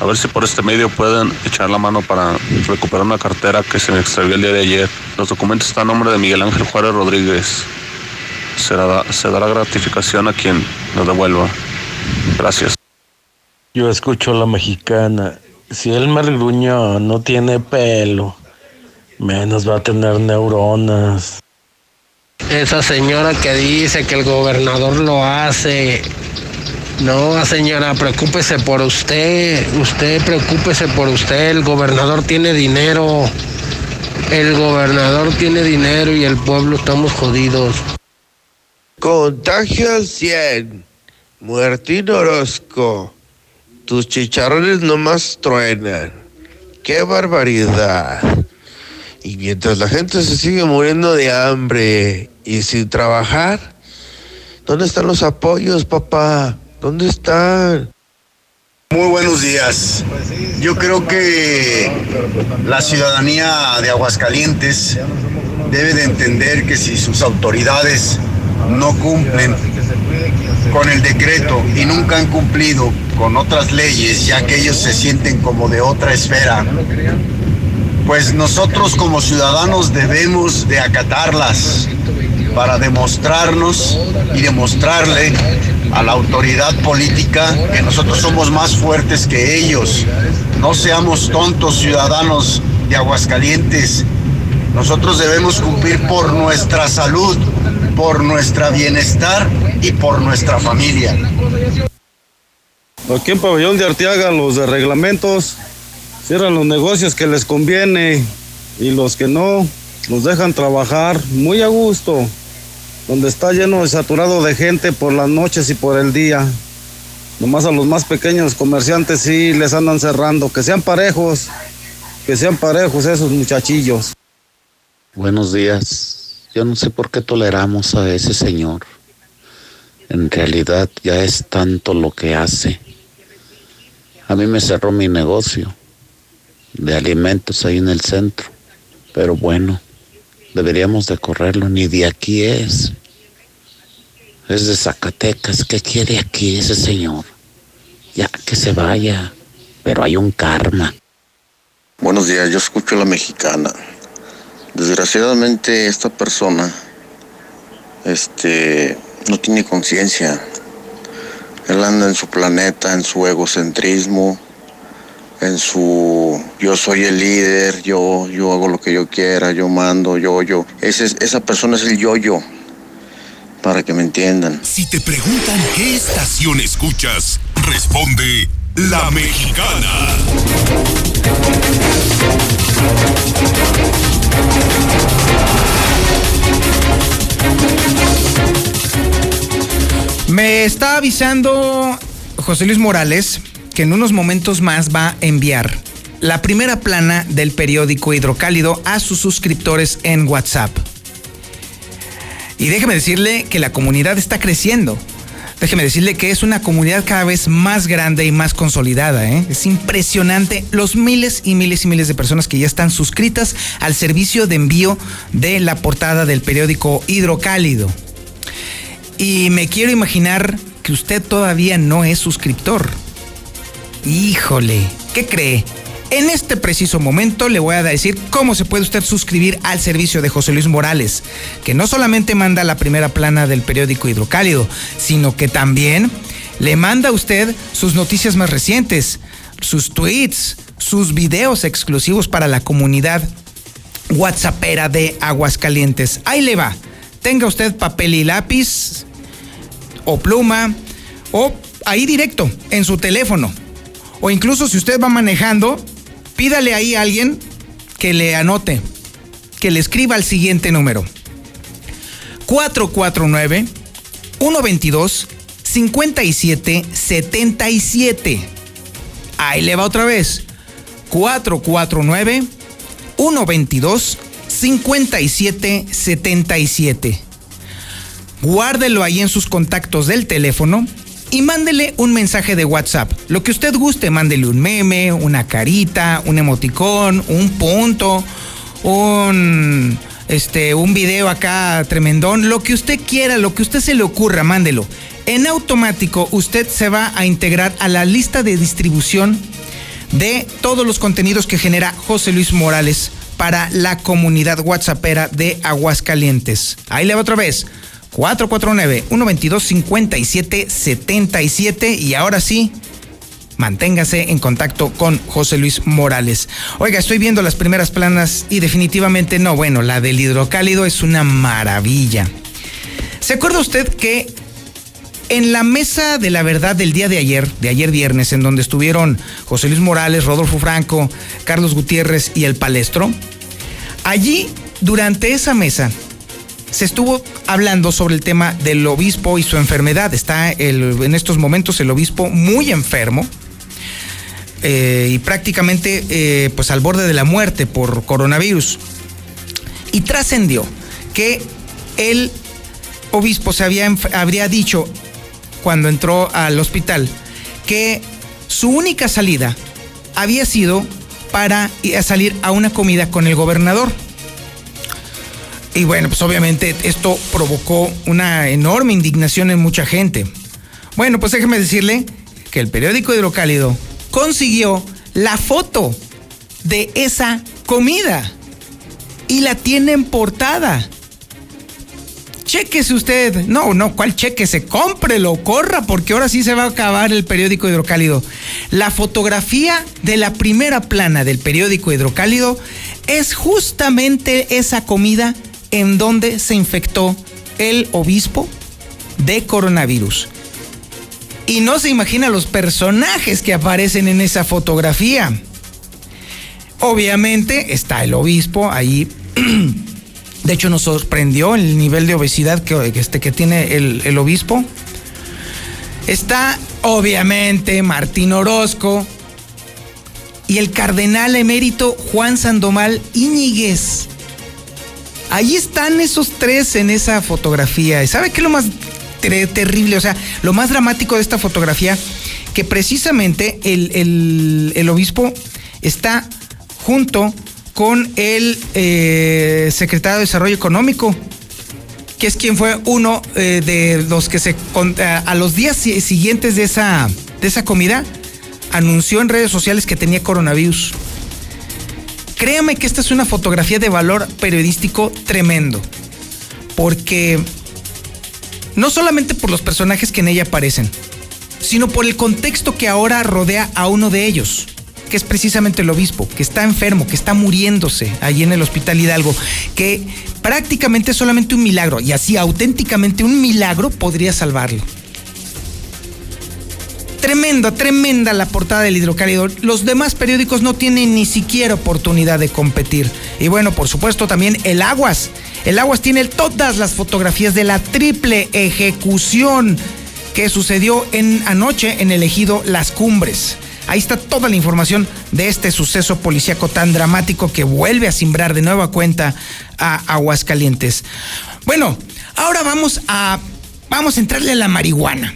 A ver si por este medio pueden echar la mano para recuperar una cartera que se me extravió el día de ayer. Los documentos están a nombre de Miguel Ángel Juárez Rodríguez. Se dará, se dará gratificación a quien lo devuelva. Gracias. Yo escucho la mexicana. Si el merguño no tiene pelo, menos va a tener neuronas. Esa señora que dice que el gobernador lo hace, No, señora, preocúpese por usted. Usted preocúpese por usted. El gobernador tiene dinero. El gobernador tiene dinero y el pueblo estamos jodidos. Contagio al 100. Muertín Orozco. Tus chicharrones nomás truenan. ¡Qué barbaridad! Y mientras la gente se sigue muriendo de hambre y sin trabajar, ¿dónde están los apoyos, papá? ¿Dónde están? Muy buenos días. Yo creo que la ciudadanía de Aguascalientes debe de entender que si sus autoridades no cumplen con el decreto y nunca han cumplido con otras leyes, ya que ellos se sienten como de otra esfera, pues nosotros como ciudadanos debemos de acatarlas para demostrarnos y demostrarle a la autoridad política que nosotros somos más fuertes que ellos. No seamos tontos ciudadanos de Aguascalientes. Nosotros debemos cumplir por nuestra salud, por nuestra bienestar y por nuestra familia. Aquí en Pabellón de Arteaga los de reglamentos cierran los negocios que les conviene y los que no los dejan trabajar muy a gusto, donde está lleno y saturado de gente por las noches y por el día. Nomás a los más pequeños comerciantes sí les andan cerrando, que sean parejos, que sean parejos esos muchachillos. Buenos días. Yo no sé por qué toleramos a ese señor. En realidad ya es tanto lo que hace. A mí me cerró mi negocio de alimentos ahí en el centro. Pero bueno, deberíamos de correrlo, ni de aquí es. Es de Zacatecas, ¿qué quiere aquí ese señor? Ya que se vaya, pero hay un karma. Buenos días, yo escucho a la mexicana. Desgraciadamente esta persona este no tiene conciencia. Él anda en su planeta, en su egocentrismo, en su yo soy el líder, yo, yo hago lo que yo quiera, yo mando, yo, yo. Ese, esa persona es el yo-yo, para que me entiendan. Si te preguntan qué estación escuchas, responde La Mexicana. Me está avisando José Luis Morales en unos momentos más va a enviar la primera plana del periódico Hidrocálido a sus suscriptores en WhatsApp. Y déjeme decirle que la comunidad está creciendo. Déjeme decirle que es una comunidad cada vez más grande y más consolidada. ¿eh? Es impresionante los miles y miles y miles de personas que ya están suscritas al servicio de envío de la portada del periódico Hidrocálido. Y me quiero imaginar que usted todavía no es suscriptor. Híjole, ¿qué cree? En este preciso momento le voy a decir cómo se puede usted suscribir al servicio de José Luis Morales, que no solamente manda la primera plana del periódico Hidrocálido, sino que también le manda a usted sus noticias más recientes, sus tweets, sus videos exclusivos para la comunidad WhatsAppera de Aguascalientes. Ahí le va. Tenga usted papel y lápiz o pluma o ahí directo en su teléfono. O incluso si usted va manejando, pídale ahí a alguien que le anote, que le escriba el siguiente número. 449 122 5777. Ahí le va otra vez. 449 122 5777. Guárdelo ahí en sus contactos del teléfono y mándele un mensaje de WhatsApp. Lo que usted guste, mándele un meme, una carita, un emoticón, un punto, un este un video acá tremendón, lo que usted quiera, lo que usted se le ocurra, mándelo. En automático usted se va a integrar a la lista de distribución de todos los contenidos que genera José Luis Morales para la comunidad WhatsAppera de Aguascalientes. Ahí le va otra vez. 449-122-5777 y ahora sí, manténgase en contacto con José Luis Morales. Oiga, estoy viendo las primeras planas y definitivamente no, bueno, la del hidrocálido es una maravilla. ¿Se acuerda usted que En la mesa de la verdad del día de ayer, de ayer viernes, en donde estuvieron José Luis Morales, Rodolfo Franco, Carlos Gutiérrez y el Palestro, allí, durante esa mesa, se estuvo hablando sobre el tema del obispo y su enfermedad. Está el- en estos momentos el obispo muy enfermo eh, y prácticamente eh, pues al borde de la muerte por coronavirus. Y trascendió que el obispo se había, habría dicho cuando entró al hospital que su única salida había sido para salir a una comida con el gobernador. Y bueno, pues obviamente esto provocó una enorme indignación en mucha gente. Bueno, pues déjeme decirle que el periódico Hidrocálido consiguió la foto de esa comida y la tiene en portada. Chéquese usted. No, no, ¿cuál chequese? Cómprelo, corra, porque ahora sí se va a acabar el periódico Hidrocálido. La fotografía de la primera plana del periódico Hidrocálido es justamente esa comida en donde se infectó el obispo de coronavirus. Y no se imagina los personajes que aparecen en esa fotografía. Obviamente está el obispo ahí. De hecho, nos sorprendió el nivel de obesidad que, este, que tiene el, obispo. Está, obviamente, Martín Orozco y el cardenal emérito Juan Sandoval Íñiguez. Ahí están esos tres en esa fotografía. ¿Sabe qué es lo más ter- terrible? O sea, lo más dramático de esta fotografía, que precisamente el, el- obispo está junto con el eh, secretario de Desarrollo Económico, que es quien fue uno eh, de los que se con- a, los días si- siguientes de esa, de esa comida anunció en redes sociales que tenía coronavirus. Créame que esta es una fotografía de valor periodístico tremendo, porque no solamente por los personajes que en ella aparecen, sino por el contexto que ahora rodea a uno de ellos, que es precisamente el obispo, que está enfermo, que está muriéndose allí en el Hospital Hidalgo, que prácticamente solamente un milagro, y así auténticamente un milagro podría salvarlo. Tremenda, tremenda la portada del hidrocálido. Los demás periódicos no tienen ni siquiera oportunidad de competir. Y bueno, por supuesto también el Aguas. El Aguas tiene todas las fotografías de la triple ejecución que sucedió en anoche en el ejido Las Cumbres. Ahí está toda la información de este suceso policíaco tan dramático que vuelve a simbrar de nueva cuenta a Aguascalientes. Bueno, ahora vamos a vamos a entrarle a la marihuana.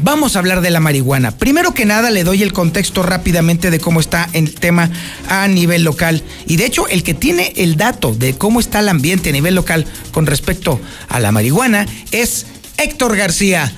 Vamos a hablar de la marihuana. Primero que nada, le doy el contexto rápidamente de cómo está el tema a nivel local. Y de hecho, el que tiene el dato de cómo está el ambiente a nivel local con respecto a la marihuana es Héctor García.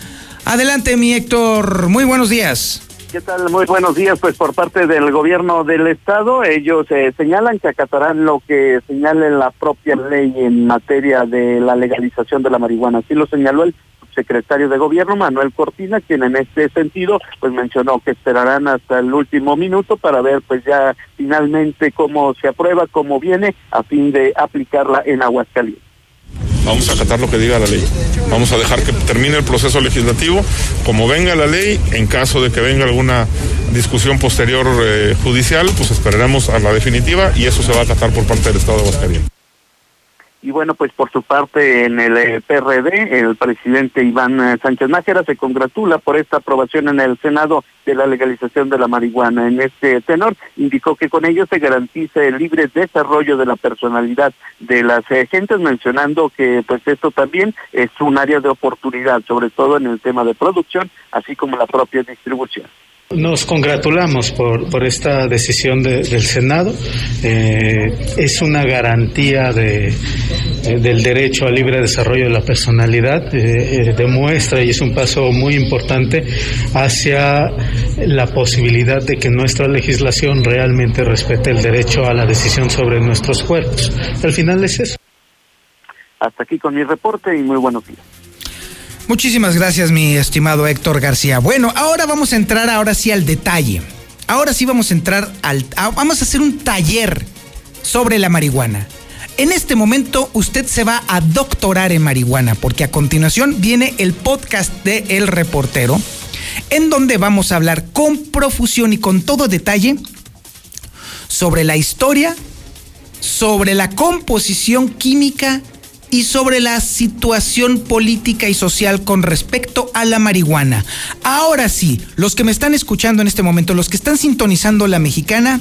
Adelante, mi Héctor. Muy buenos días. ¿Qué tal? Muy buenos días. Pues por parte del gobierno del estado, ellos eh, señalan que acatarán lo que señale la propia ley en materia de la legalización de la marihuana. Así lo señaló el secretario de gobierno Manuel Cortina, quien en este sentido pues mencionó que esperarán hasta el último minuto para ver pues ya finalmente cómo se aprueba, cómo viene a fin de aplicarla en Aguascalientes. Vamos a acatar lo que diga la ley. Vamos a dejar que termine el proceso legislativo. Como venga la ley, en caso de que venga alguna discusión posterior eh, judicial, pues esperaremos a la definitiva y eso se va a acatar por parte del Estado de Aguascalientes. Y bueno, pues por su parte en el eh, PRD, el presidente Iván eh, Sánchez Nájera se congratula por esta aprobación en el Senado de la legalización de la marihuana. En este tenor, indicó que con ello se garantiza el libre desarrollo de la personalidad de las eh, gentes, mencionando que pues esto también es un área de oportunidad, sobre todo en el tema de producción, así como la propia distribución. Nos congratulamos por, por esta decisión de- del Senado. Eh, es una garantía de, eh, del derecho al libre desarrollo de la personalidad. Eh, eh, demuestra y es un paso muy importante hacia la posibilidad de que nuestra legislación realmente respete el derecho a la decisión sobre nuestros cuerpos. Al final es eso. Hasta aquí con mi reporte y muy buenos días. Muchísimas gracias, mi estimado Héctor García. Bueno, ahora vamos a entrar ahora sí al detalle. Ahora sí vamos a entrar al... vamos a hacer un taller sobre la marihuana. En este momento usted se va a doctorar en marihuana porque a continuación viene el podcast de El Reportero en donde vamos a hablar con profusión y con todo detalle sobre la historia, sobre la composición química y sobre la situación política y social con respecto a la marihuana. Ahora sí, los que me están escuchando en este momento, los que están sintonizando la mexicana,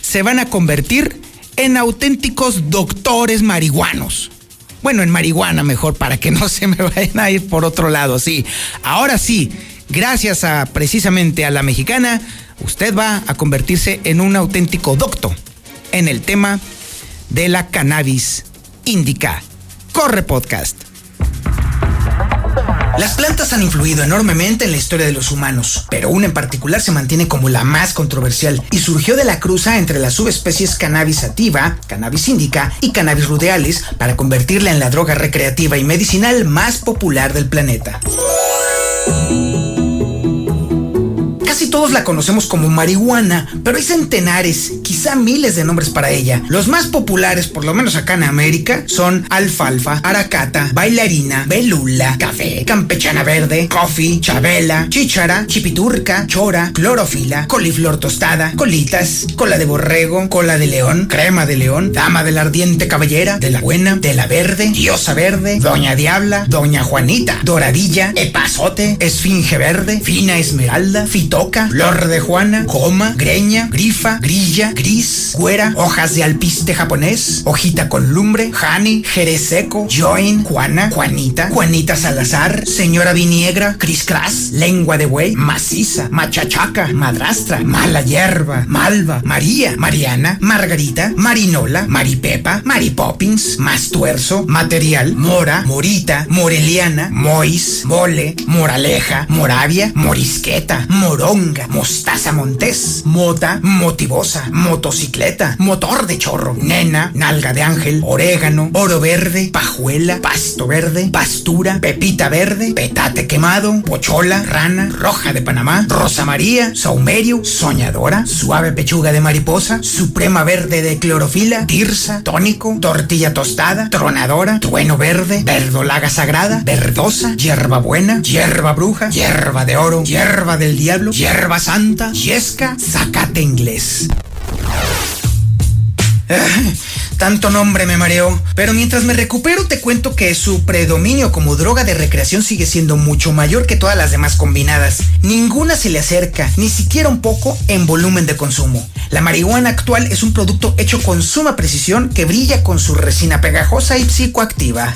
se van a convertir en auténticos doctores marihuanos. Bueno, en marihuana mejor, para que no se me vayan a ir por otro lado, sí. Ahora sí, gracias a precisamente a la mexicana, usted va a convertirse en un auténtico doctor en el tema de la cannabis indica. Corre podcast. Las plantas han influido enormemente en la historia de los humanos, pero una en particular se mantiene como la más controversial y surgió de la cruza entre las subespecies cannabis sativa, cannabis indica y cannabis rudealis para convertirla en la droga recreativa y medicinal más popular del planeta todos la conocemos como marihuana, pero hay centenares, quizá miles de nombres para ella. Los más populares, por lo menos acá en América, son alfalfa, aracata, bailarina, belula, café, campechana verde, coffee, chabela, chichara, chipiturca, chora, clorofila, coliflor tostada, colitas, cola de borrego, cola de león, crema de león, dama de la ardiente cabellera, de la buena, de la verde, diosa verde, doña diabla, doña Juanita, doradilla, epazote, esfinge verde, fina esmeralda, fitoca, flor de juana, coma, greña, grifa, grilla, gris, cuera, hojas de alpiste japonés, hojita con lumbre, honey, jerez seco, join, juana, juanita, juanita salazar, señora viniegra, cris cras, lengua de buey, maciza, machachaca, madrastra, mala hierba, malva, María, Mariana, Margarita, Marinola, Maripepa, Mary Poppins, Mastuerzo, material, mora, morita, moreliana, mois, mole, moraleja, moravia, morisqueta, morón, mostaza montés, mota, motivosa, motocicleta, motor de chorro, nena, nalga de ángel, orégano, oro verde, pajuela, pasto verde, pastura, pepita verde, petate quemado, pochola, rana, roja de Panamá, rosa maría, saumerio, soñadora, suave pechuga de mariposa, suprema verde de clorofila, tirsa, tónico, tortilla tostada, tronadora, trueno verde, verdolaga sagrada, verdosa, hierba buena, hierba bruja, hierba de oro, hierba del diablo, hierba Santa, Yesca, Zacate Inglés. Eh, tanto nombre me mareó, pero mientras me recupero te cuento que su predominio como droga de recreación sigue siendo mucho mayor que todas las demás combinadas. Ninguna se le acerca, ni siquiera un poco, en volumen de consumo. La marihuana actual es un producto hecho con suma precisión que brilla con su resina pegajosa y psicoactiva.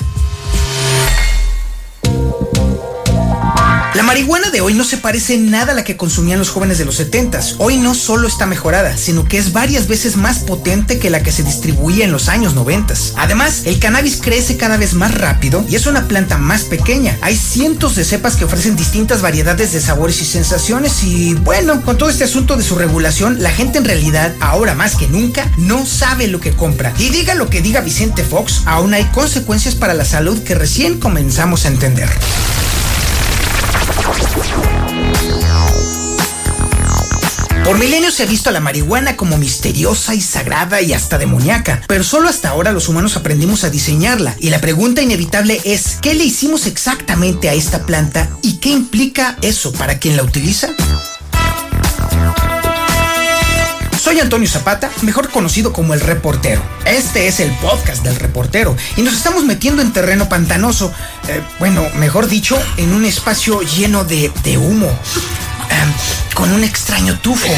La marihuana de hoy no se parece nada a la que consumían los jóvenes de los 70 Hoy no solo está mejorada, sino que es varias veces más potente que la que se distribuía en los años 90. Además, el cannabis crece cada vez más rápido y es una planta más pequeña. Hay cientos de cepas que ofrecen distintas variedades de sabores y sensaciones y bueno, con todo este asunto de su regulación, la gente en realidad, ahora más que nunca, no sabe lo que compra. Y diga lo que diga Vicente Fox, aún hay consecuencias para la salud que recién comenzamos a entender. Por milenios se ha visto a la marihuana como misteriosa y sagrada y hasta demoníaca, pero solo hasta ahora los humanos aprendimos a diseñarla y la pregunta inevitable es, ¿qué le hicimos exactamente a esta planta y qué implica eso para quien la utiliza? Soy Antonio Zapata, mejor conocido como el reportero. Este es el podcast del reportero y nos estamos metiendo en terreno pantanoso, eh, bueno, mejor dicho, en un espacio lleno de, humo, em, con un extraño tufo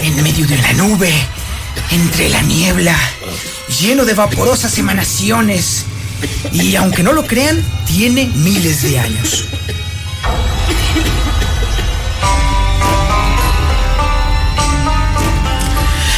en medio de la nube, entre la niebla, lleno de vaporosas emanaciones y aunque no lo crean, tiene miles de años.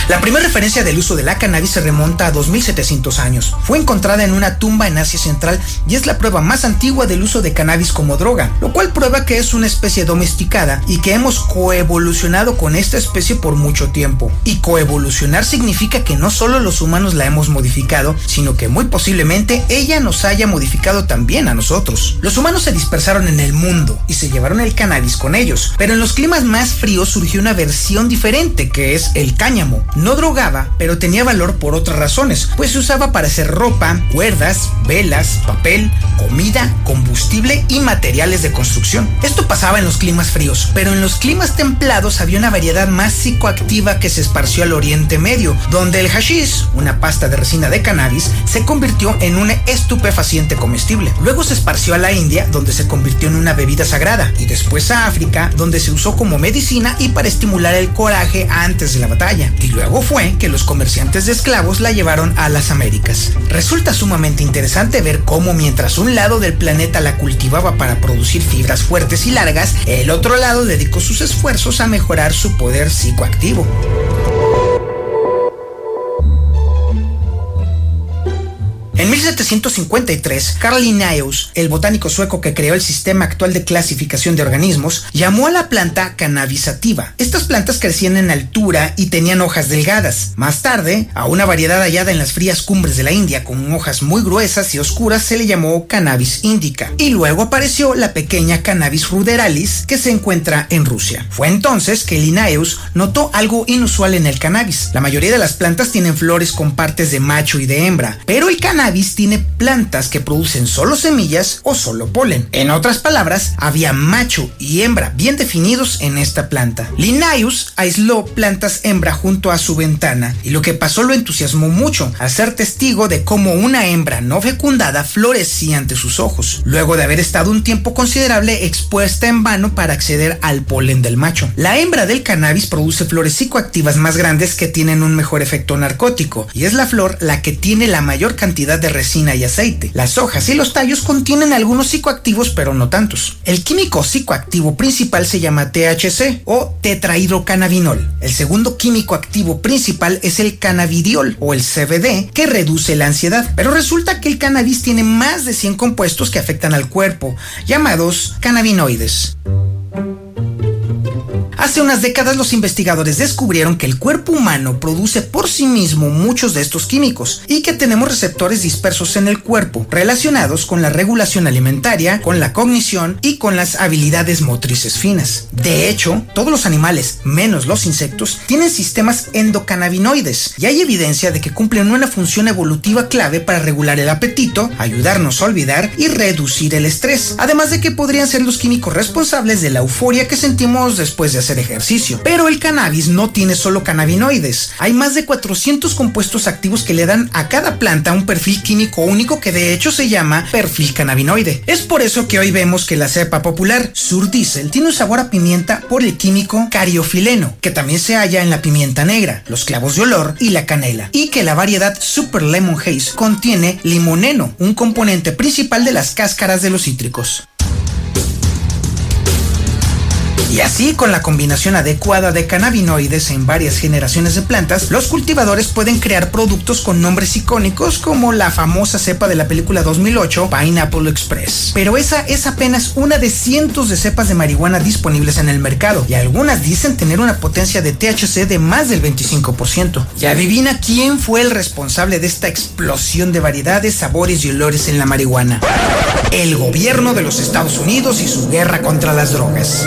La primera referencia del uso de la cannabis se remonta a 2700 años. Fue encontrada en una tumba en Asia Central y es la prueba más antigua del uso de cannabis como droga, lo cual prueba que es una especie domesticada y que hemos coevolucionado con esta especie por mucho tiempo. Y coevolucionar significa que no solo los humanos la hemos modificado, sino que muy posiblemente ella nos haya modificado también a nosotros. Los humanos se dispersaron en el mundo y se llevaron el cannabis con ellos, pero en los climas más fríos surgió una versión diferente que es el cáñamo no drogaba, pero tenía valor por otras razones, pues se usaba para hacer ropa, cuerdas, velas, papel, comida, combustible y materiales de construcción. Esto pasaba en los climas fríos, pero en los climas templados había una variedad más psicoactiva que se esparció al Oriente Medio, donde el hashish, una pasta de resina de cannabis, se convirtió en un estupefaciente comestible. Luego se esparció a la India, donde se convirtió en una bebida sagrada, y después a África, donde se usó como medicina y para estimular el coraje antes de la batalla. Luego fue que los comerciantes de esclavos la llevaron a las Américas. Resulta sumamente interesante ver cómo mientras un lado del planeta la cultivaba para producir fibras fuertes y largas, el otro lado dedicó sus esfuerzos a mejorar su poder psicoactivo. En 1753, Carl Linnaeus, el botánico sueco que creó el sistema actual de clasificación de organismos, llamó a la planta cannabisativa. Estas plantas crecían en altura y tenían hojas delgadas. Más tarde, a una variedad hallada en las frías cumbres de la India con hojas muy gruesas y oscuras se le llamó cannabis indica. Y luego apareció la pequeña cannabis ruderalis que se encuentra en Rusia. Fue entonces que Linnaeus notó algo inusual en el cannabis. La mayoría de las plantas tienen flores con partes de macho y de hembra, pero el cannabis tiene plantas que producen solo semillas o solo polen. En otras palabras, había macho y hembra bien definidos en esta planta. Linnaeus aisló plantas hembra junto a su ventana y lo que pasó lo entusiasmó mucho al ser testigo de cómo una hembra no fecundada florecía ante sus ojos, luego de haber estado un tiempo considerable expuesta en vano para acceder al polen del macho. La hembra del cannabis produce flores psicoactivas más grandes que tienen un mejor efecto narcótico y es la flor la que tiene la mayor cantidad de resina y aceite. Las hojas y los tallos contienen algunos psicoactivos, pero no tantos. El químico psicoactivo principal se llama THC o tetrahidrocannabinol. El segundo químico activo principal es el cannabidiol o el CBD, que reduce la ansiedad. Pero resulta que el cannabis tiene más de 100 compuestos que afectan al cuerpo, llamados cannabinoides. Hace unas décadas los investigadores descubrieron que el cuerpo humano produce por sí mismo muchos de estos químicos y que tenemos receptores dispersos en el cuerpo relacionados con la regulación alimentaria, con la cognición y con las habilidades motrices finas. De hecho, todos los animales, menos los insectos, tienen sistemas endocannabinoides y hay evidencia de que cumplen una función evolutiva clave para regular el apetito, ayudarnos a olvidar y reducir el estrés, además de que podrían ser los químicos responsables de la euforia que sentimos después de hacer ejercicio. Pero el cannabis no tiene solo cannabinoides. Hay más de 400 compuestos activos que le dan a cada planta un perfil químico único que de hecho se llama perfil cannabinoide. Es por eso que hoy vemos que la cepa popular Sur Diesel tiene un sabor a pimienta por el químico cariofileno, que también se halla en la pimienta negra, los clavos de olor y la canela, y que la variedad Super Lemon Haze contiene limoneno, un componente principal de las cáscaras de los cítricos. Y así, con la combinación adecuada de cannabinoides en varias generaciones de plantas, los cultivadores pueden crear productos con nombres icónicos como la famosa cepa de la película 2008, Pineapple Express. Pero esa es apenas una de cientos de cepas de marihuana disponibles en el mercado, y algunas dicen tener una potencia de THC de más del 25%. Y adivina quién fue el responsable de esta explosión de variedades, sabores y olores en la marihuana. El gobierno de los Estados Unidos y su guerra contra las drogas.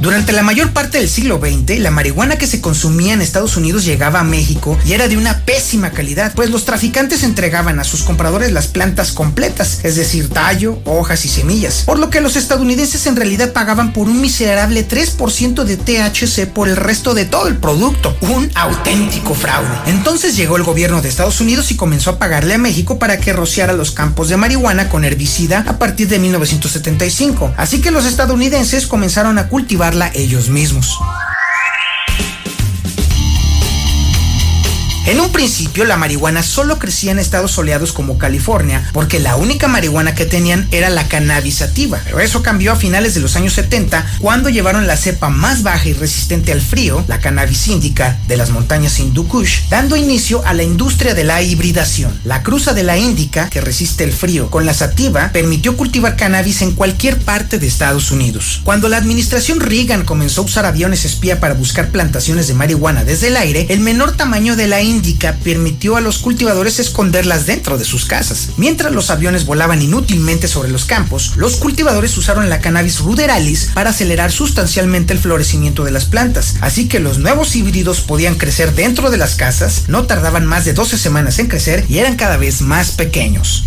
Durante la mayor parte del siglo XX, la marihuana que se consumía en Estados Unidos llegaba a México y era de una pésima calidad, pues los traficantes entregaban a sus compradores las plantas completas, es decir, tallo, hojas y semillas, por lo que los estadounidenses en realidad pagaban por un miserable 3% de THC por el resto de todo el producto, un auténtico fraude. Entonces llegó el gobierno de Estados Unidos y comenzó a pagarle a México para que rociara los campos de marihuana con herbicida a partir de 1975, así que los estadounidenses comenzaron a cultivar ellos mismos. En un principio la marihuana solo crecía en estados soleados como California porque la única marihuana que tenían era la cannabisativa, pero eso cambió a finales de los años 70 cuando llevaron la cepa más baja y resistente al frío, la cannabis índica de las montañas Hindu Kush, dando inicio a la industria de la hibridación. La cruza de la índica, que resiste el frío, con la sativa permitió cultivar cannabis en cualquier parte de Estados Unidos. Cuando la administración Reagan comenzó a usar aviones espía para buscar plantaciones de marihuana desde el aire, el menor tamaño de la índica permitió a los cultivadores esconderlas dentro de sus casas. Mientras los aviones volaban inútilmente sobre los campos, los cultivadores usaron la cannabis ruderalis para acelerar sustancialmente el florecimiento de las plantas. Así que los nuevos híbridos podían crecer dentro de las casas, no tardaban más de 12 semanas en crecer y eran cada vez más pequeños.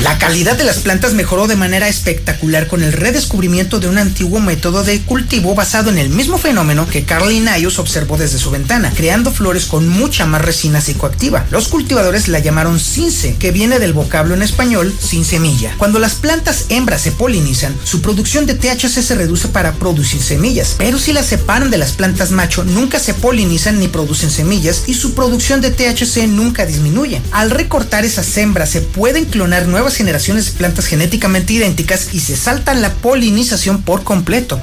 La calidad de las plantas mejoró de manera espectacular con el redescubrimiento de un antiguo método de cultivo basado en el mismo fenómeno que Carl Linnaeus observó desde su ventana, creando flores con mucha más resina psicoactiva. Los cultivadores la llamaron cince, que viene del vocablo en español sin semilla. Cuando las plantas hembras se polinizan, su producción de THC se reduce para producir semillas, pero si las separan de las plantas macho, nunca se polinizan ni producen semillas y su producción de THC nunca disminuye. Al recortar esas hembras se pueden clonar nuevas generaciones de plantas genéticamente idénticas y se salta la polinización por completo.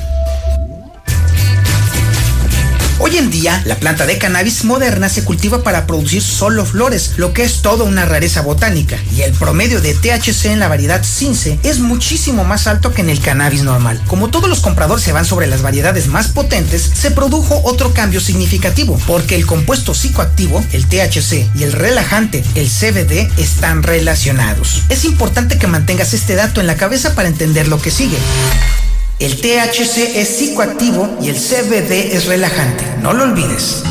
Hoy en día, la planta de cannabis moderna se cultiva para producir solo flores, lo que es toda una rareza botánica, y el promedio de THC en la variedad Cince es muchísimo más alto que en el cannabis normal. Como todos los compradores se van sobre las variedades más potentes, se produjo otro cambio significativo, porque el compuesto psicoactivo, el THC, y el relajante, el CBD, están relacionados. Es importante que mantengas este dato en la cabeza para entender lo que sigue. El THC es psicoactivo y el CBD es relajante. No lo olvides.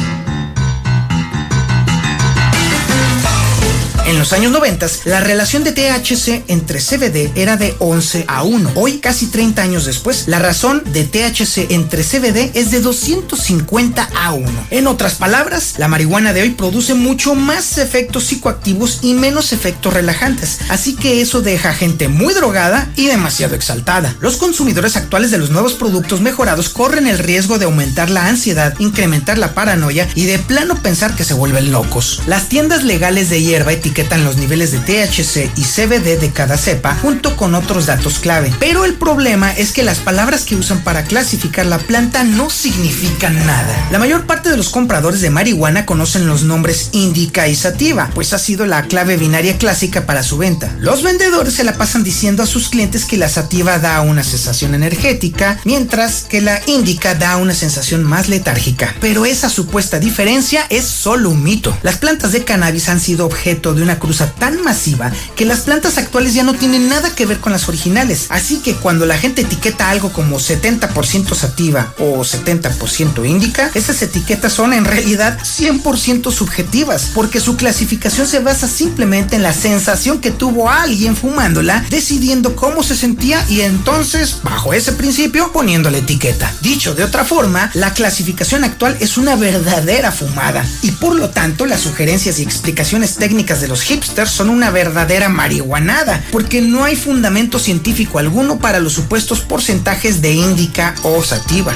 En los años 90, la relación de THC entre CBD era de 11 a 1. Hoy, casi 30 años después, la razón de THC entre CBD es de 250 a 1. En otras palabras, la marihuana de hoy produce mucho más efectos psicoactivos y menos efectos relajantes. Así que eso deja gente muy drogada y demasiado exaltada. Los consumidores actuales de los nuevos productos mejorados corren el riesgo de aumentar la ansiedad, incrementar la paranoia y de plano pensar que se vuelven locos. Las tiendas legales de hierba etiquetan los niveles de THC y CBD de cada cepa junto con otros datos clave. Pero el problema es que las palabras que usan para clasificar la planta no significan nada. La mayor parte de los compradores de marihuana conocen los nombres indica y sativa, pues ha sido la clave binaria clásica para su venta. Los vendedores se la pasan diciendo a sus clientes que la sativa da una sensación energética, mientras que la indica da una sensación más letárgica. Pero esa supuesta diferencia es solo un mito. Las plantas de cannabis han sido objeto de una cruza tan masiva que las plantas actuales ya no tienen nada que ver con las originales. Así que cuando la gente etiqueta algo como 70% sativa o 70% índica, esas etiquetas son en realidad 100% subjetivas, porque su clasificación se basa simplemente en la sensación que tuvo alguien fumándola, decidiendo cómo se sentía y entonces, bajo ese principio, poniendo la etiqueta. Dicho de otra forma, la clasificación actual es una verdadera fumada y por lo tanto las sugerencias y explicaciones técnicas de los hipsters son una verdadera marihuanada, porque no hay fundamento científico alguno para los supuestos porcentajes de índica o sativa.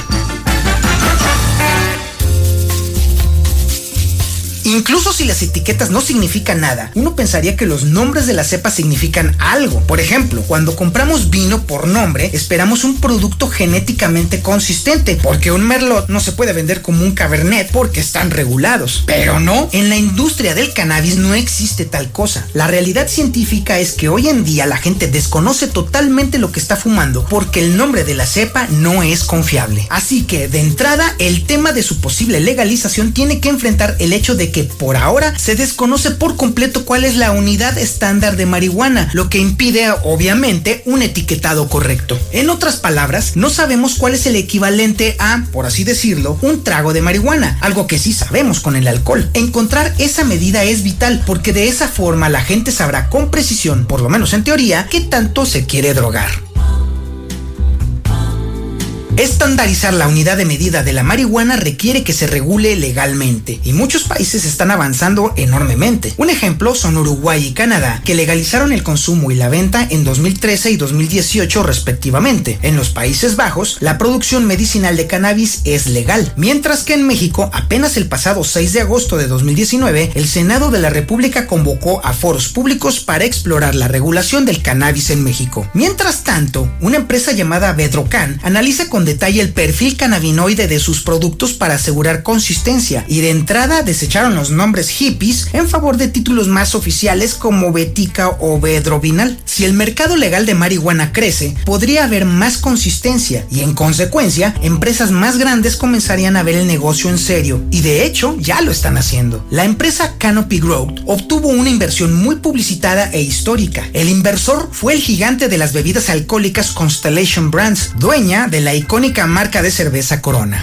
Incluso si las etiquetas no significan nada, uno pensaría que los nombres de la cepa significan algo. Por ejemplo, cuando compramos vino por nombre, esperamos un producto genéticamente consistente, porque un merlot no se puede vender como un cabernet porque están regulados. Pero no, en la industria del cannabis no existe tal cosa. La realidad científica es que hoy en día la gente desconoce totalmente lo que está fumando porque el nombre de la cepa no es confiable. Así que de entrada, el tema de su posible legalización tiene que enfrentar el hecho de que por ahora se desconoce por completo cuál es la unidad estándar de marihuana, lo que impide obviamente un etiquetado correcto. En otras palabras, no sabemos cuál es el equivalente a, por así decirlo, un trago de marihuana, algo que sí sabemos con el alcohol. Encontrar esa medida es vital porque de esa forma la gente sabrá con precisión, por lo menos en teoría, qué tanto se quiere drogar. Estandarizar la unidad de medida de la marihuana requiere que se regule legalmente y muchos países están avanzando enormemente. Un ejemplo son Uruguay y Canadá, que legalizaron el consumo y la venta en 2013 y 2018 respectivamente. En los Países Bajos, la producción medicinal de cannabis es legal, mientras que en México, apenas el pasado 6 de agosto de 2019, el Senado de la República convocó a foros públicos para explorar la regulación del cannabis en México. Mientras tanto, una empresa llamada Bedrocan analiza con detalle el perfil cannabinoide de sus productos para asegurar consistencia y de entrada desecharon los nombres hippies en favor de títulos más oficiales como Betica o Bedrovinal. Si el mercado legal de marihuana crece, podría haber más consistencia y en consecuencia empresas más grandes comenzarían a ver el negocio en serio y de hecho ya lo están haciendo. La empresa Canopy Growth obtuvo una inversión muy publicitada e histórica. El inversor fue el gigante de las bebidas alcohólicas Constellation Brands, dueña de la icónica marca de cerveza Corona.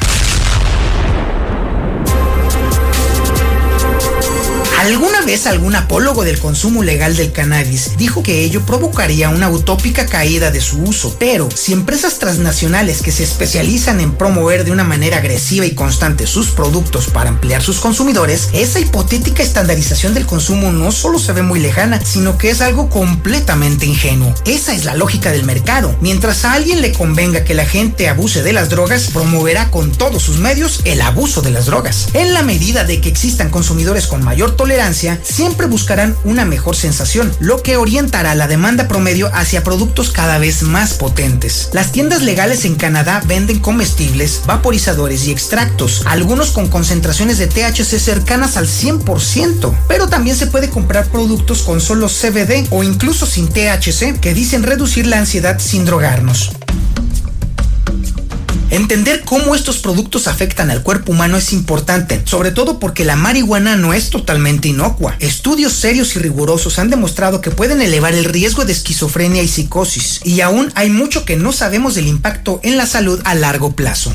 ¿Alguna vez algún apólogo del consumo legal del cannabis dijo que ello provocaría una utópica caída de su uso? Pero si empresas transnacionales que se especializan en promover de una manera agresiva y constante sus productos para ampliar sus consumidores, esa hipotética estandarización del consumo no solo se ve muy lejana, sino que es algo completamente ingenuo. Esa es la lógica del mercado. Mientras a alguien le convenga que la gente abuse de las drogas, promoverá con todos sus medios el abuso de las drogas. En la medida de que existan consumidores con mayor tolerancia, siempre buscarán una mejor sensación, lo que orientará la demanda promedio hacia productos cada vez más potentes. Las tiendas legales en Canadá venden comestibles, vaporizadores y extractos, algunos con concentraciones de THC cercanas al 100%, pero también se puede comprar productos con solo CBD o incluso sin THC que dicen reducir la ansiedad sin drogarnos. Entender cómo estos productos afectan al cuerpo humano es importante, sobre todo porque la marihuana no es totalmente inocua. Estudios serios y rigurosos han demostrado que pueden elevar el riesgo de esquizofrenia y psicosis, y aún hay mucho que no sabemos del impacto en la salud a largo plazo.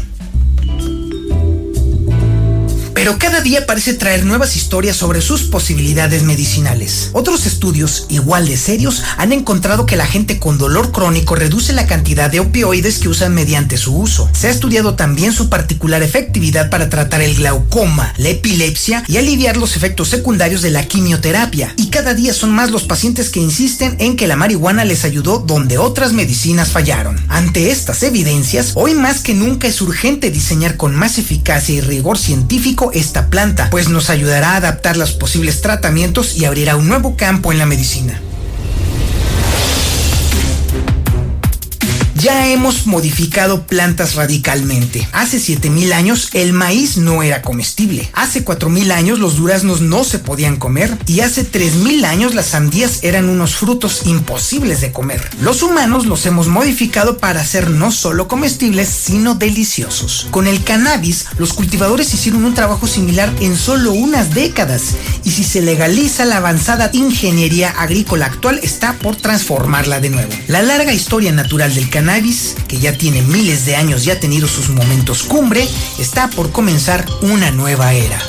Pero cada día parece traer nuevas historias sobre sus posibilidades medicinales. Otros estudios, igual de serios, han encontrado que la gente con dolor crónico reduce la cantidad de opioides que usan mediante su uso. Se ha estudiado también su particular efectividad para tratar el glaucoma, la epilepsia y aliviar los efectos secundarios de la quimioterapia. Y cada día son más los pacientes que insisten en que la marihuana les ayudó donde otras medicinas fallaron. Ante estas evidencias, hoy más que nunca es urgente diseñar con más eficacia y rigor científico esta planta, pues nos ayudará a adaptar los posibles tratamientos y abrirá un nuevo campo en la medicina. Ya hemos modificado plantas radicalmente. Hace 7000 años el maíz no era comestible. Hace 4000 años los duraznos no se podían comer y hace 3000 años las sandías eran unos frutos imposibles de comer. Los humanos los hemos modificado para ser no solo comestibles, sino deliciosos. Con el cannabis, los cultivadores hicieron un trabajo similar en solo unas décadas y si se legaliza la avanzada ingeniería agrícola actual está por transformarla de nuevo. La larga historia natural del cannabis que ya tiene miles de años y ha tenido sus momentos cumbre, está por comenzar una nueva era.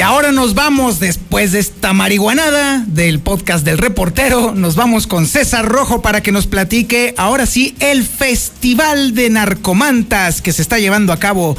Y ahora nos vamos, después de esta marihuanada del podcast del reportero, nos vamos con César Rojo para que nos platique ahora sí el Festival de Narcomantas que se está llevando a cabo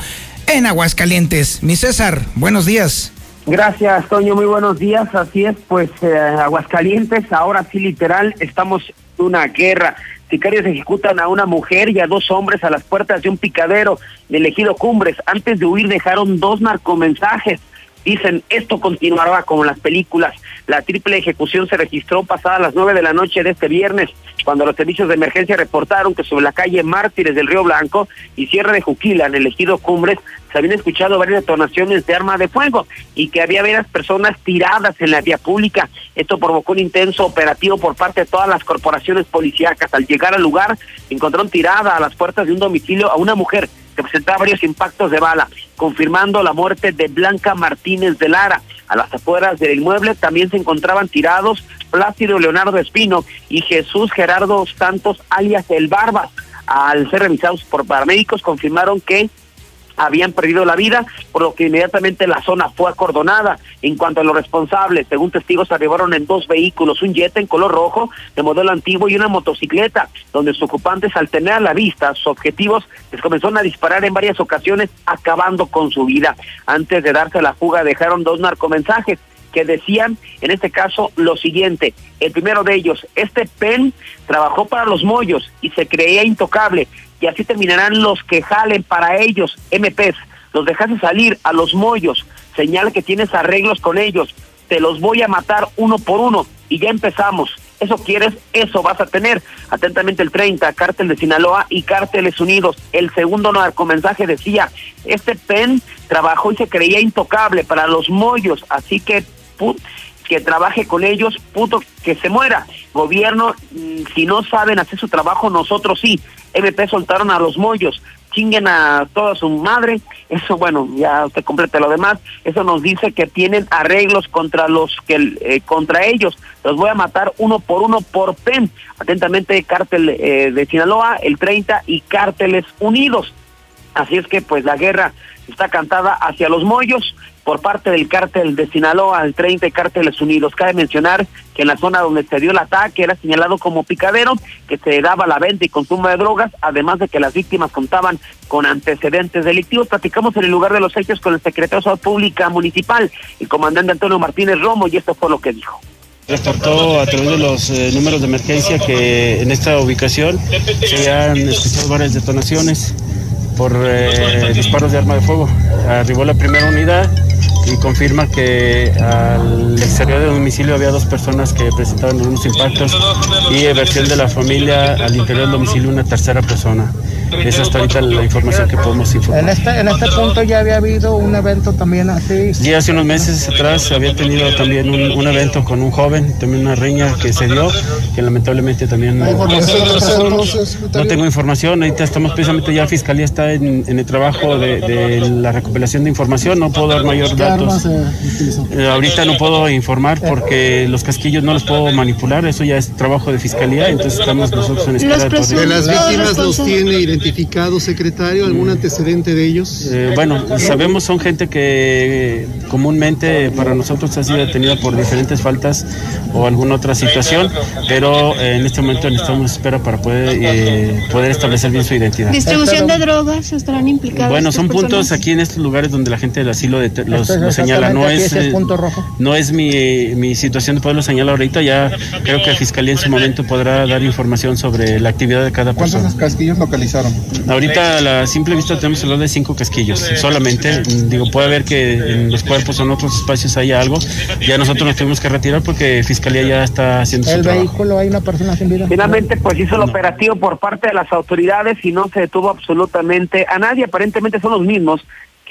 en Aguascalientes. Mi César, buenos días. Gracias, Toño, muy buenos días. Así es, pues eh, Aguascalientes, ahora sí literal, estamos en una guerra. Sicarios ejecutan a una mujer y a dos hombres a las puertas de un picadero del ejido Cumbres. Antes de huir dejaron dos narcomensajes Dicen, esto continuará como las películas. La triple ejecución se registró pasada las nueve de la noche de este viernes, cuando los servicios de emergencia reportaron que sobre la calle Mártires del Río Blanco y Sierra de Juquila, en el ejido Cumbres, se habían escuchado varias detonaciones de arma de fuego y que había varias personas tiradas en la vía pública. Esto provocó un intenso operativo por parte de todas las corporaciones policíacas. Al llegar al lugar, encontraron tirada a las puertas de un domicilio a una mujer que presentaba varios impactos de bala, confirmando la muerte de Blanca Martínez de Lara. A las afueras del inmueble también se encontraban tirados Plácido Leonardo Espino y Jesús Gerardo Santos, alias El Barbas. Al ser revisados por paramédicos, confirmaron que habían perdido la vida, por lo que inmediatamente la zona fue acordonada. En cuanto a los responsables, según testigos, arribaron en dos vehículos, un Jetta en color rojo de modelo antiguo y una motocicleta, donde sus ocupantes al tener a la vista sus objetivos les comenzaron a disparar en varias ocasiones, acabando con su vida. Antes de darse la fuga dejaron dos narcomensajes que decían, en este caso, lo siguiente. El primero de ellos, este PEN trabajó para los mollos y se creía intocable y así terminarán los que jalen para ellos, MPs, los dejaste salir a los mollos, señala que tienes arreglos con ellos, te los voy a matar uno por uno y ya empezamos. Eso quieres, eso vas a tener. Atentamente el 30, Cártel de Sinaloa y Cárteles Unidos. El segundo narcomensaje decía, este PEN trabajó y se creía intocable para los mollos, así que que trabaje con ellos, puto, que se muera. Gobierno, mm, si no saben hacer su trabajo, nosotros sí. MP soltaron a los mollos, chinguen a toda su madre. Eso, bueno, ya usted complete lo demás. Eso nos dice que tienen arreglos contra los que, eh, contra ellos. Los voy a matar uno por uno por PEN. Atentamente, Cártel eh, de Sinaloa, el 30 y Cárteles Unidos. Así es que, pues, la guerra está cantada hacia los mollos por parte del cártel de Sinaloa, el 30 Cárteles Unidos. Cabe mencionar que en la zona donde se dio el ataque era señalado como picadero, que se daba la venta y consumo de drogas, además de que las víctimas contaban con antecedentes delictivos. Platicamos en el lugar de los hechos con el secretario de Salud Pública Municipal, el comandante Antonio Martínez Romo, y esto fue lo que dijo reportó a través de los eh, números de emergencia que en esta ubicación se han escuchado varias detonaciones por eh, disparos de arma de fuego. Arribó la primera unidad y confirma que al exterior del domicilio había dos personas que presentaban algunos impactos y versión de la familia al interior del domicilio una tercera persona. Esa es ahorita la información que podemos informar. En este, en este punto ya había habido un evento también así. Sí, hace unos meses atrás había tenido también un, un evento con un joven, también una riña que se dio, que lamentablemente también no, no tengo información. Ahorita estamos precisamente ya Fiscalía está en, en el trabajo de, de, la recopilación de información, no puedo dar mayor datos. Eh, ahorita no puedo informar porque los casquillos no los puedo manipular, eso ya es trabajo de Fiscalía, entonces estamos nosotros en espera de, de las víctimas los tiene identificado, secretario? ¿Algún mm. antecedente de ellos? Eh, bueno, sabemos son gente que comúnmente para nosotros ha sido detenida por diferentes faltas o alguna otra situación, pero eh, en este momento necesitamos espera para poder, eh, poder establecer bien su identidad. ¿Distribución de drogas estarán implicados? Bueno, son puntos aquí en estos lugares donde la gente del asilo los, los señala. No es, no es mi, mi situación de poderlo señalar ahorita, ya creo que la Fiscalía en su momento podrá dar información sobre la actividad de cada persona. ¿Cuántos casquillos localizaron? Ahorita a la simple vista tenemos hablar de cinco casquillos, solamente. Digo, puede haber que en los cuerpos o en otros espacios haya algo. Ya nosotros nos tuvimos que retirar porque Fiscalía ya está haciendo ¿El vehículo hay una persona sin vida? Finalmente, pues hizo el operativo por parte de las autoridades y no se detuvo absolutamente a nadie. Aparentemente son los mismos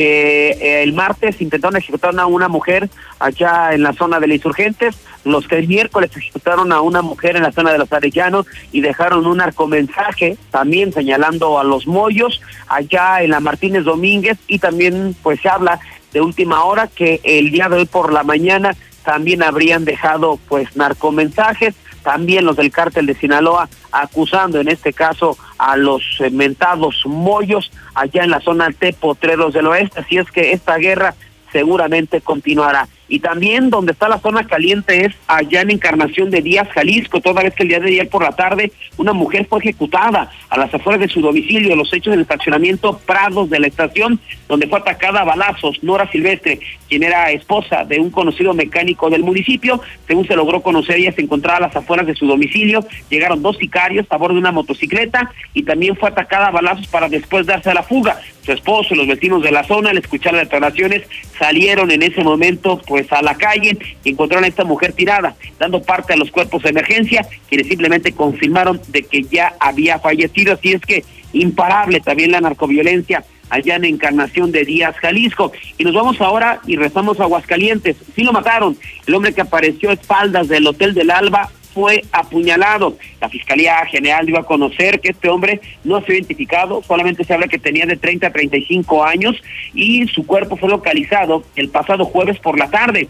que eh, el martes intentaron ejecutar a una mujer allá en la zona de los insurgentes, los que el miércoles ejecutaron a una mujer en la zona de los arellanos y dejaron un arcomensaje también señalando a los mollos allá en la Martínez Domínguez. Y también pues se habla de última hora que el día de hoy por la mañana también habrían dejado pues narcomensajes también los del cártel de Sinaloa acusando en este caso a los mentados mollos allá en la zona de Potreros del Oeste. Así es que esta guerra seguramente continuará. Y también donde está la zona caliente es allá en Encarnación de Díaz, Jalisco, toda vez que el día de ayer por la tarde una mujer fue ejecutada a las afueras de su domicilio, los hechos del estacionamiento Prados de la estación, donde fue atacada a balazos Nora Silvestre, quien era esposa de un conocido mecánico del municipio. Según se logró conocer, ella se encontraba a las afueras de su domicilio. Llegaron dos sicarios a bordo de una motocicleta y también fue atacada a balazos para después darse a la fuga. Su esposo y los vecinos de la zona, al escuchar las declaraciones, salieron en ese momento, pues a la calle y encontraron a esta mujer tirada, dando parte a los cuerpos de emergencia, quienes simplemente confirmaron de que ya había fallecido, así es que imparable también la narcoviolencia allá en Encarnación de Díaz, Jalisco. Y nos vamos ahora y rezamos a Aguascalientes. Sí lo mataron. El hombre que apareció a espaldas del Hotel del Alba fue apuñalado. La Fiscalía General dio a conocer que este hombre no ha sido identificado, solamente se habla que tenía de 30 a 35 años y su cuerpo fue localizado el pasado jueves por la tarde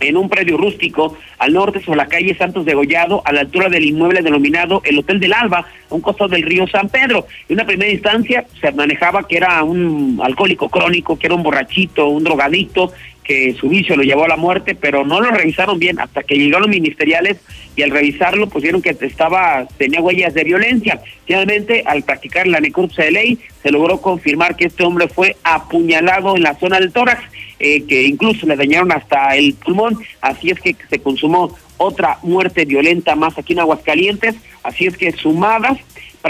en un predio rústico al norte sobre la calle Santos de Gollado, a la altura del inmueble denominado el Hotel del Alba, a un costado del río San Pedro. En una primera instancia se manejaba que era un alcohólico crónico, que era un borrachito, un drogadicto, que su vicio lo llevó a la muerte, pero no lo revisaron bien hasta que llegaron los ministeriales y al revisarlo vieron que estaba tenía huellas de violencia. Finalmente, al practicar la necropsia de ley, se logró confirmar que este hombre fue apuñalado en la zona del tórax, eh, que incluso le dañaron hasta el pulmón, así es que se consumó otra muerte violenta más aquí en Aguascalientes, así es que sumadas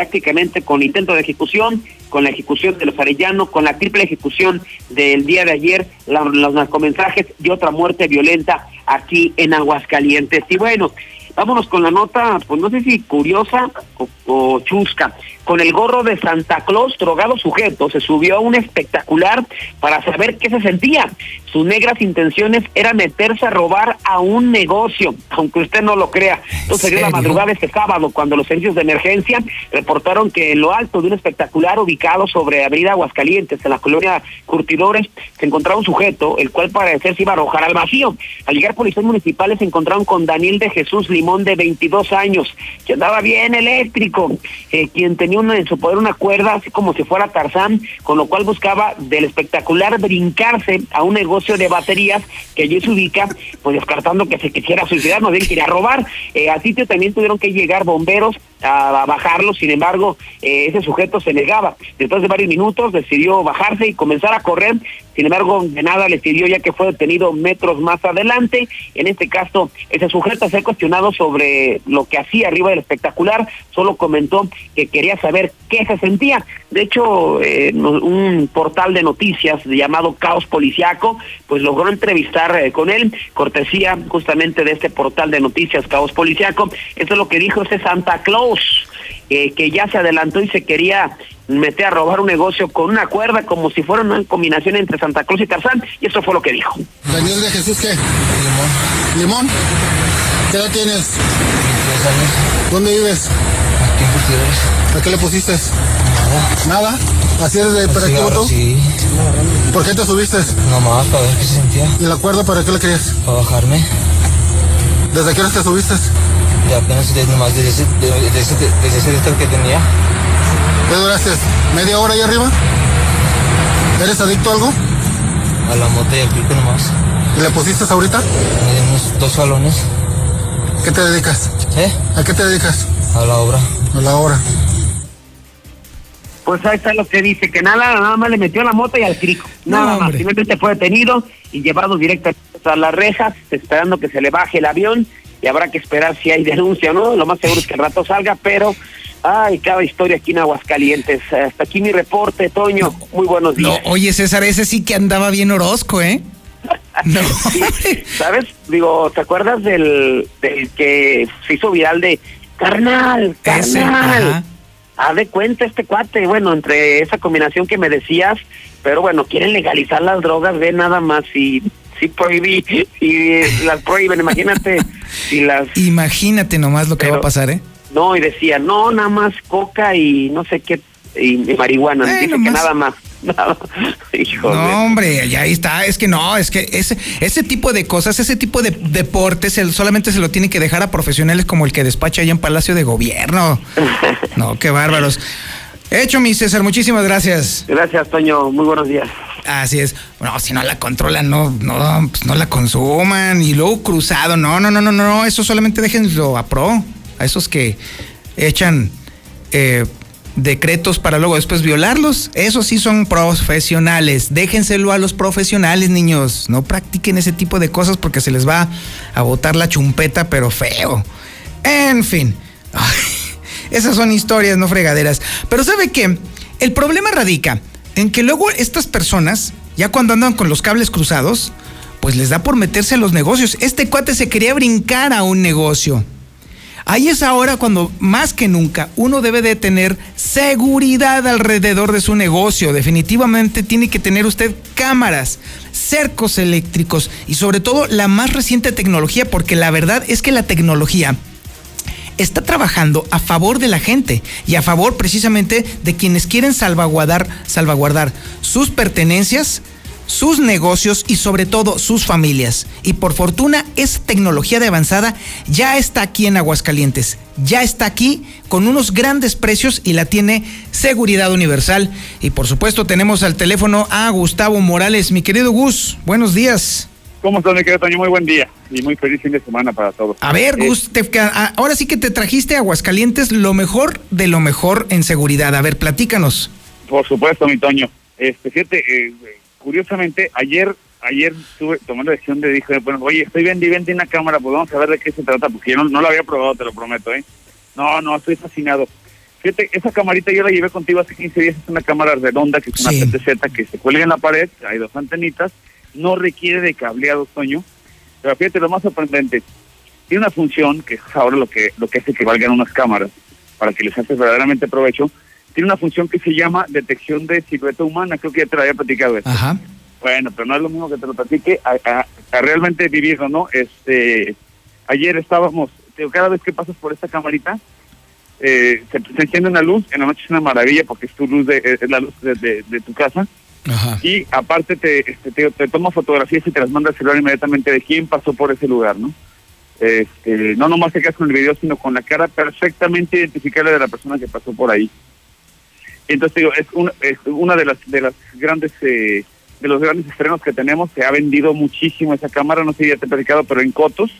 prácticamente con intento de ejecución, con la ejecución de los Arellano, con la triple ejecución del día de ayer, la- los narcomensajes y otra muerte violenta aquí en Aguascalientes. Y bueno, vámonos con la nota, pues no sé si curiosa o, o chusca. Con el gorro de Santa Claus, drogado sujeto, se subió a un espectacular para saber qué se sentía. Sus negras intenciones era meterse a robar a un negocio, aunque usted no lo crea. Entonces dio la serio? madrugada este sábado, cuando los servicios de emergencia reportaron que en lo alto de un espectacular ubicado sobre Avenida Aguascalientes, en la colonia Curtidores, se encontraba un sujeto, el cual parecer se iba a arrojar al vacío. Al llegar policías municipales se encontraron con Daniel de Jesús Limón, de 22 años, que andaba bien eléctrico, eh, quien tenía en su poder una cuerda, así como si fuera Tarzán, con lo cual buscaba del espectacular brincarse a un negocio de baterías que allí se ubica, pues descartando que se quisiera suicidar, más bien quería robar. Eh, al sitio también tuvieron que llegar bomberos a, a bajarlo, sin embargo, eh, ese sujeto se negaba. Después de varios minutos decidió bajarse y comenzar a correr, sin embargo, nada le sirvió ya que fue detenido metros más adelante. En este caso, ese sujeto se ha cuestionado sobre lo que hacía arriba del espectacular, solo comentó que quería saber qué se sentía. De hecho, eh, un portal de noticias llamado Caos Policiaco, pues logró entrevistar eh, con él, cortesía justamente de este portal de noticias Caos Policiaco. Esto es lo que dijo ese Santa Claus, eh, que ya se adelantó y se quería meter a robar un negocio con una cuerda como si fuera una combinación entre Santa Claus y Tarzán, y eso fue lo que dijo. Daniel de Jesús, ¿qué? Limón. ¿Limón? ¿Qué edad tienes? ¿Dónde vives? Aquí en ¿A qué le pusiste? Nada. ¿Nada? ¿Así eres de hiperactivo tú? Sí, ¿Por qué te subiste? nomás para ver qué se sentía. ¿Y la cuerda para qué le querías? Para bajarme. ¿Desde qué hora te subiste? Y apenas de, nomás desde ese, de- ese, despertar que tenía. ¿Qué duraste? ¿Media hora ahí arriba? ¿Eres adicto a algo? A la mota y al pico nomás. ¿Y le pusiste ahorita? Di unos dos salones. ¿Qué te dedicas? ¿Eh? ¿A qué te dedicas? A la obra. A la obra. Pues ahí está lo que dice, que nada, nada más le metió la moto y al crico. Nada No, más. Finalmente fue detenido y llevado directamente a las rejas, esperando que se le baje el avión y habrá que esperar si hay denuncia o no. Lo más seguro es que el rato salga, pero ay, cada historia aquí en Aguascalientes. Hasta aquí mi reporte, Toño. Muy buenos No, días. oye, César, ese sí que andaba bien Orozco, ¿eh? No, Sí, ¿Sabes? Digo, ¿te acuerdas del, del que se hizo viral de carnal, carnal? Haz de cuenta este cuate, bueno, entre esa combinación que me decías, pero bueno, quieren legalizar las drogas, ve nada más y si prohibí, y las prohíben, imagínate si las Imagínate nomás lo que va a pasar, ¿eh? no, y decía, no, nada más coca y no sé qué, y, y marihuana, dice que nada más, nada, hijo de- No, hombre, ya ahí está. Es que no, es que ese, ese tipo de cosas, ese tipo de deportes, el- solamente se lo tiene que dejar a profesionales como el que despacha allá en Palacio de Gobierno. No, qué bárbaros. Hecho, mi César, muchísimas gracias. Gracias, Toño, muy buenos días. Así es. Bueno, si no la controlan, no, no, pues no la consuman. Y luego cruzado, no, no, no, no, no, eso solamente déjenlo a pro. A esos que echan eh, decretos para luego después violarlos. Esos sí son profesionales. Déjenselo a los profesionales, niños. No practiquen ese tipo de cosas porque se les va a botar la chumpeta, pero feo. En fin. Esas son historias, no fregaderas. Pero ¿sabe qué? El problema radica en que luego estas personas, ya cuando andan con los cables cruzados, pues les da por meterse a los negocios. Este cuate se quería brincar a un negocio. Ahí es ahora cuando más que nunca uno debe de tener seguridad alrededor de su negocio. Definitivamente tiene que tener usted cámaras, cercos eléctricos y sobre todo la más reciente tecnología, porque la verdad es que la tecnología está trabajando a favor de la gente y a favor precisamente de quienes quieren salvaguardar, salvaguardar sus pertenencias, sus negocios y sobre todo sus familias. Y por fortuna, esa tecnología de avanzada ya está aquí en Aguascalientes. Ya está aquí con unos grandes precios y la tiene Seguridad Universal. Y por supuesto tenemos al teléfono a Gustavo Morales. Mi querido Gus, buenos días. ¿Cómo estás, mi querido Toño? Muy buen día y muy feliz fin de semana para todos. A ver, Eh, Gus, te- ahora sí que te trajiste a Aguascalientes lo mejor de lo mejor en seguridad. A ver, platícanos. Por supuesto, mi Toño. Este, fíjate, eh, curiosamente, ayer ayer estuve tomando la decisión de dije, bueno, oye, estoy viendo y vende una cámara, pues vamos a ver de qué se trata, porque yo no, no lo había probado, te lo prometo, ¿eh? No, no, estoy fascinado. Fíjate, esa camarita yo la llevé contigo hace 15 días, es una cámara redonda que es una PTZ que se cuelga en la pared, hay dos antenitas, no requiere de cableado, Toño, pero fíjate lo más sorprendente, tiene una función que es ahora lo que lo que hace que valgan unas cámaras para que les hace verdaderamente provecho, tiene una función que se llama detección de silueta humana, creo que ya te la había platicado esto. Ajá. Bueno, pero no es lo mismo que te lo platique a, a- a realmente vivirlo, ¿no? Este, ayer estábamos, cada vez que pasas por esta camarita, eh, se, se enciende una luz, en la noche es una maravilla porque es tu luz, de, es la luz de, de- de tu casa, y aparte te, este, te, te toma fotografías y te las manda al celular inmediatamente de quién pasó por ese lugar, ¿no? Este, no nomás te quedas con el video, sino con la cara perfectamente identificable de la persona que pasó por ahí. Entonces digo, es una, es una de las de las grandes eh, de los grandes estrenos que tenemos. Se ha vendido muchísimo esa cámara, no sé si ya te he platicado, pero en cotos,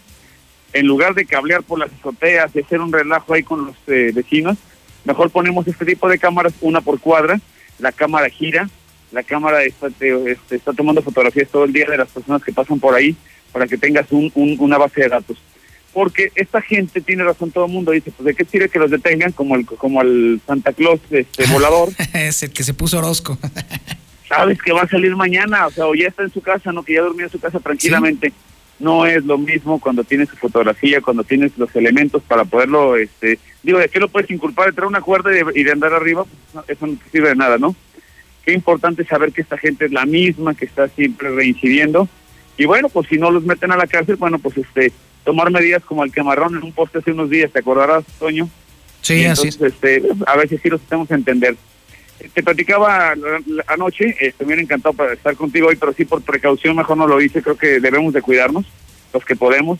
en lugar de cablear por las azoteas y hacer un relajo ahí con los eh, vecinos, mejor ponemos este tipo de cámaras, una por cuadra, la cámara gira, la cámara está, te- este, está tomando fotografías todo el día de las personas que pasan por ahí para que tengas un, un- una base de datos. Porque esta gente tiene razón, todo el mundo dice, pues de qué sirve que los detengan como el como el Santa Claus este, volador, es el que se puso Orozco. sabes que va a salir mañana, o sea, o ya está en su casa, no que ya durmió en su casa tranquilamente. No es lo mismo cuando tienes su fotografía, cuando tienes los elementos para poderlo, este, digo, ¿de qué lo puedes inculpar? De traer una cuerda y de, y de andar arriba, Pues, no, eso no te sirve de nada, ¿no? Qué importante saber que esta gente es la misma, que está siempre reincidiendo. Y bueno, pues si no los meten a la cárcel, bueno, pues este, tomar medidas como el quemarrón en un poste hace unos días, ¿te acordarás, Toño? Sí, Y así entonces, este, a veces sí los tenemos que entender. Te platicaba la- la- anoche, eh, me hubiera encantado para estar contigo hoy, pero sí por precaución mejor no lo hice, creo que debemos de cuidarnos, los que podemos.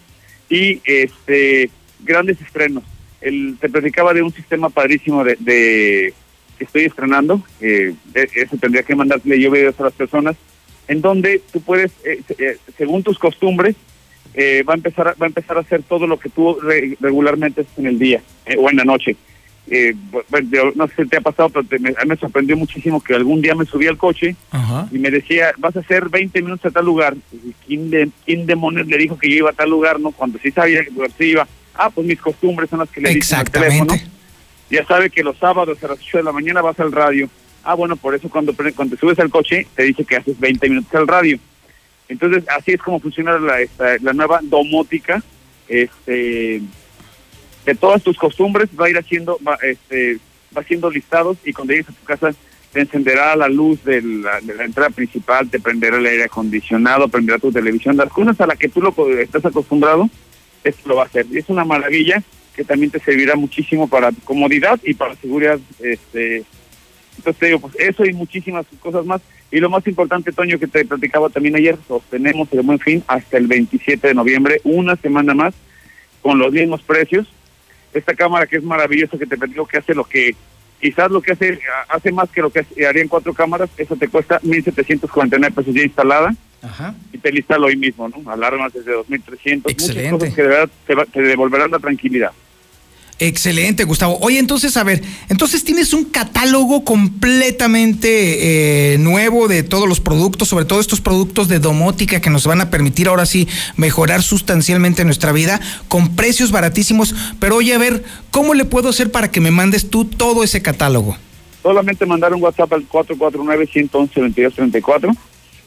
Y este grandes estrenos. El, te platicaba de un sistema padrísimo de, de- que estoy estrenando, eh, eso tendría que mandarle yo videos a las personas, en donde tú puedes, eh, eh, según tus costumbres, eh, va a empezar a, va a empezar a hacer todo lo que tú re- regularmente haces en el día eh, o en la noche. Eh, bu- bueno, no sé si te ha pasado, pero te- me, sorprendió muchísimo que algún día me subí al coche y me decía, vas a hacer 20 minutos a tal lugar. Y ¿Quién, de, ¿Quién demonios le dijo que yo iba a tal lugar? no Cuando sí sabía que sí iba. Ah, pues mis costumbres son las que le dicen al teléfono. Ya sabe que los sábados a las 8 de la mañana vas al radio. Ah, bueno, por eso cuando, cuando subes al coche te dice que haces 20 minutos al radio. Entonces, así es como funciona la, esta- la nueva domótica. Este, de todas tus costumbres va a ir haciendo, va, este, va haciendo listados y cuando llegues a tu casa te encenderá la luz de la, de la entrada principal, te prenderá el aire acondicionado, prenderá tu televisión, las cosas a las que tú lo, estás acostumbrado, esto lo va a hacer. Y es una maravilla que también te servirá muchísimo para tu comodidad y para seguridad. Este, entonces te digo, pues eso y muchísimas cosas más. Y lo más importante, Toño, que te platicaba también ayer, sostenemos el buen fin hasta el 27 de noviembre, una semana más, con los mismos precios. Esta cámara que es maravillosa, que te platico que hace lo que, quizás lo que hace, hace más que lo que harían cuatro cámaras, eso te cuesta 1.749 pesos ya instalada. Y te instalo hoy mismo, ¿no? Alarmas desde 2.300, muchas Excelente. cosas que de verdad te, va- te devolverán la tranquilidad. Excelente, Gustavo. Oye, entonces, a ver, entonces tienes un catálogo completamente eh, nuevo de todos los productos, sobre todo estos productos de domótica que nos van a permitir ahora sí mejorar sustancialmente nuestra vida con precios baratísimos. Pero oye, a ver, ¿cómo le puedo hacer para que me mandes tú todo ese catálogo? Solamente mandar un WhatsApp al 449-111-2234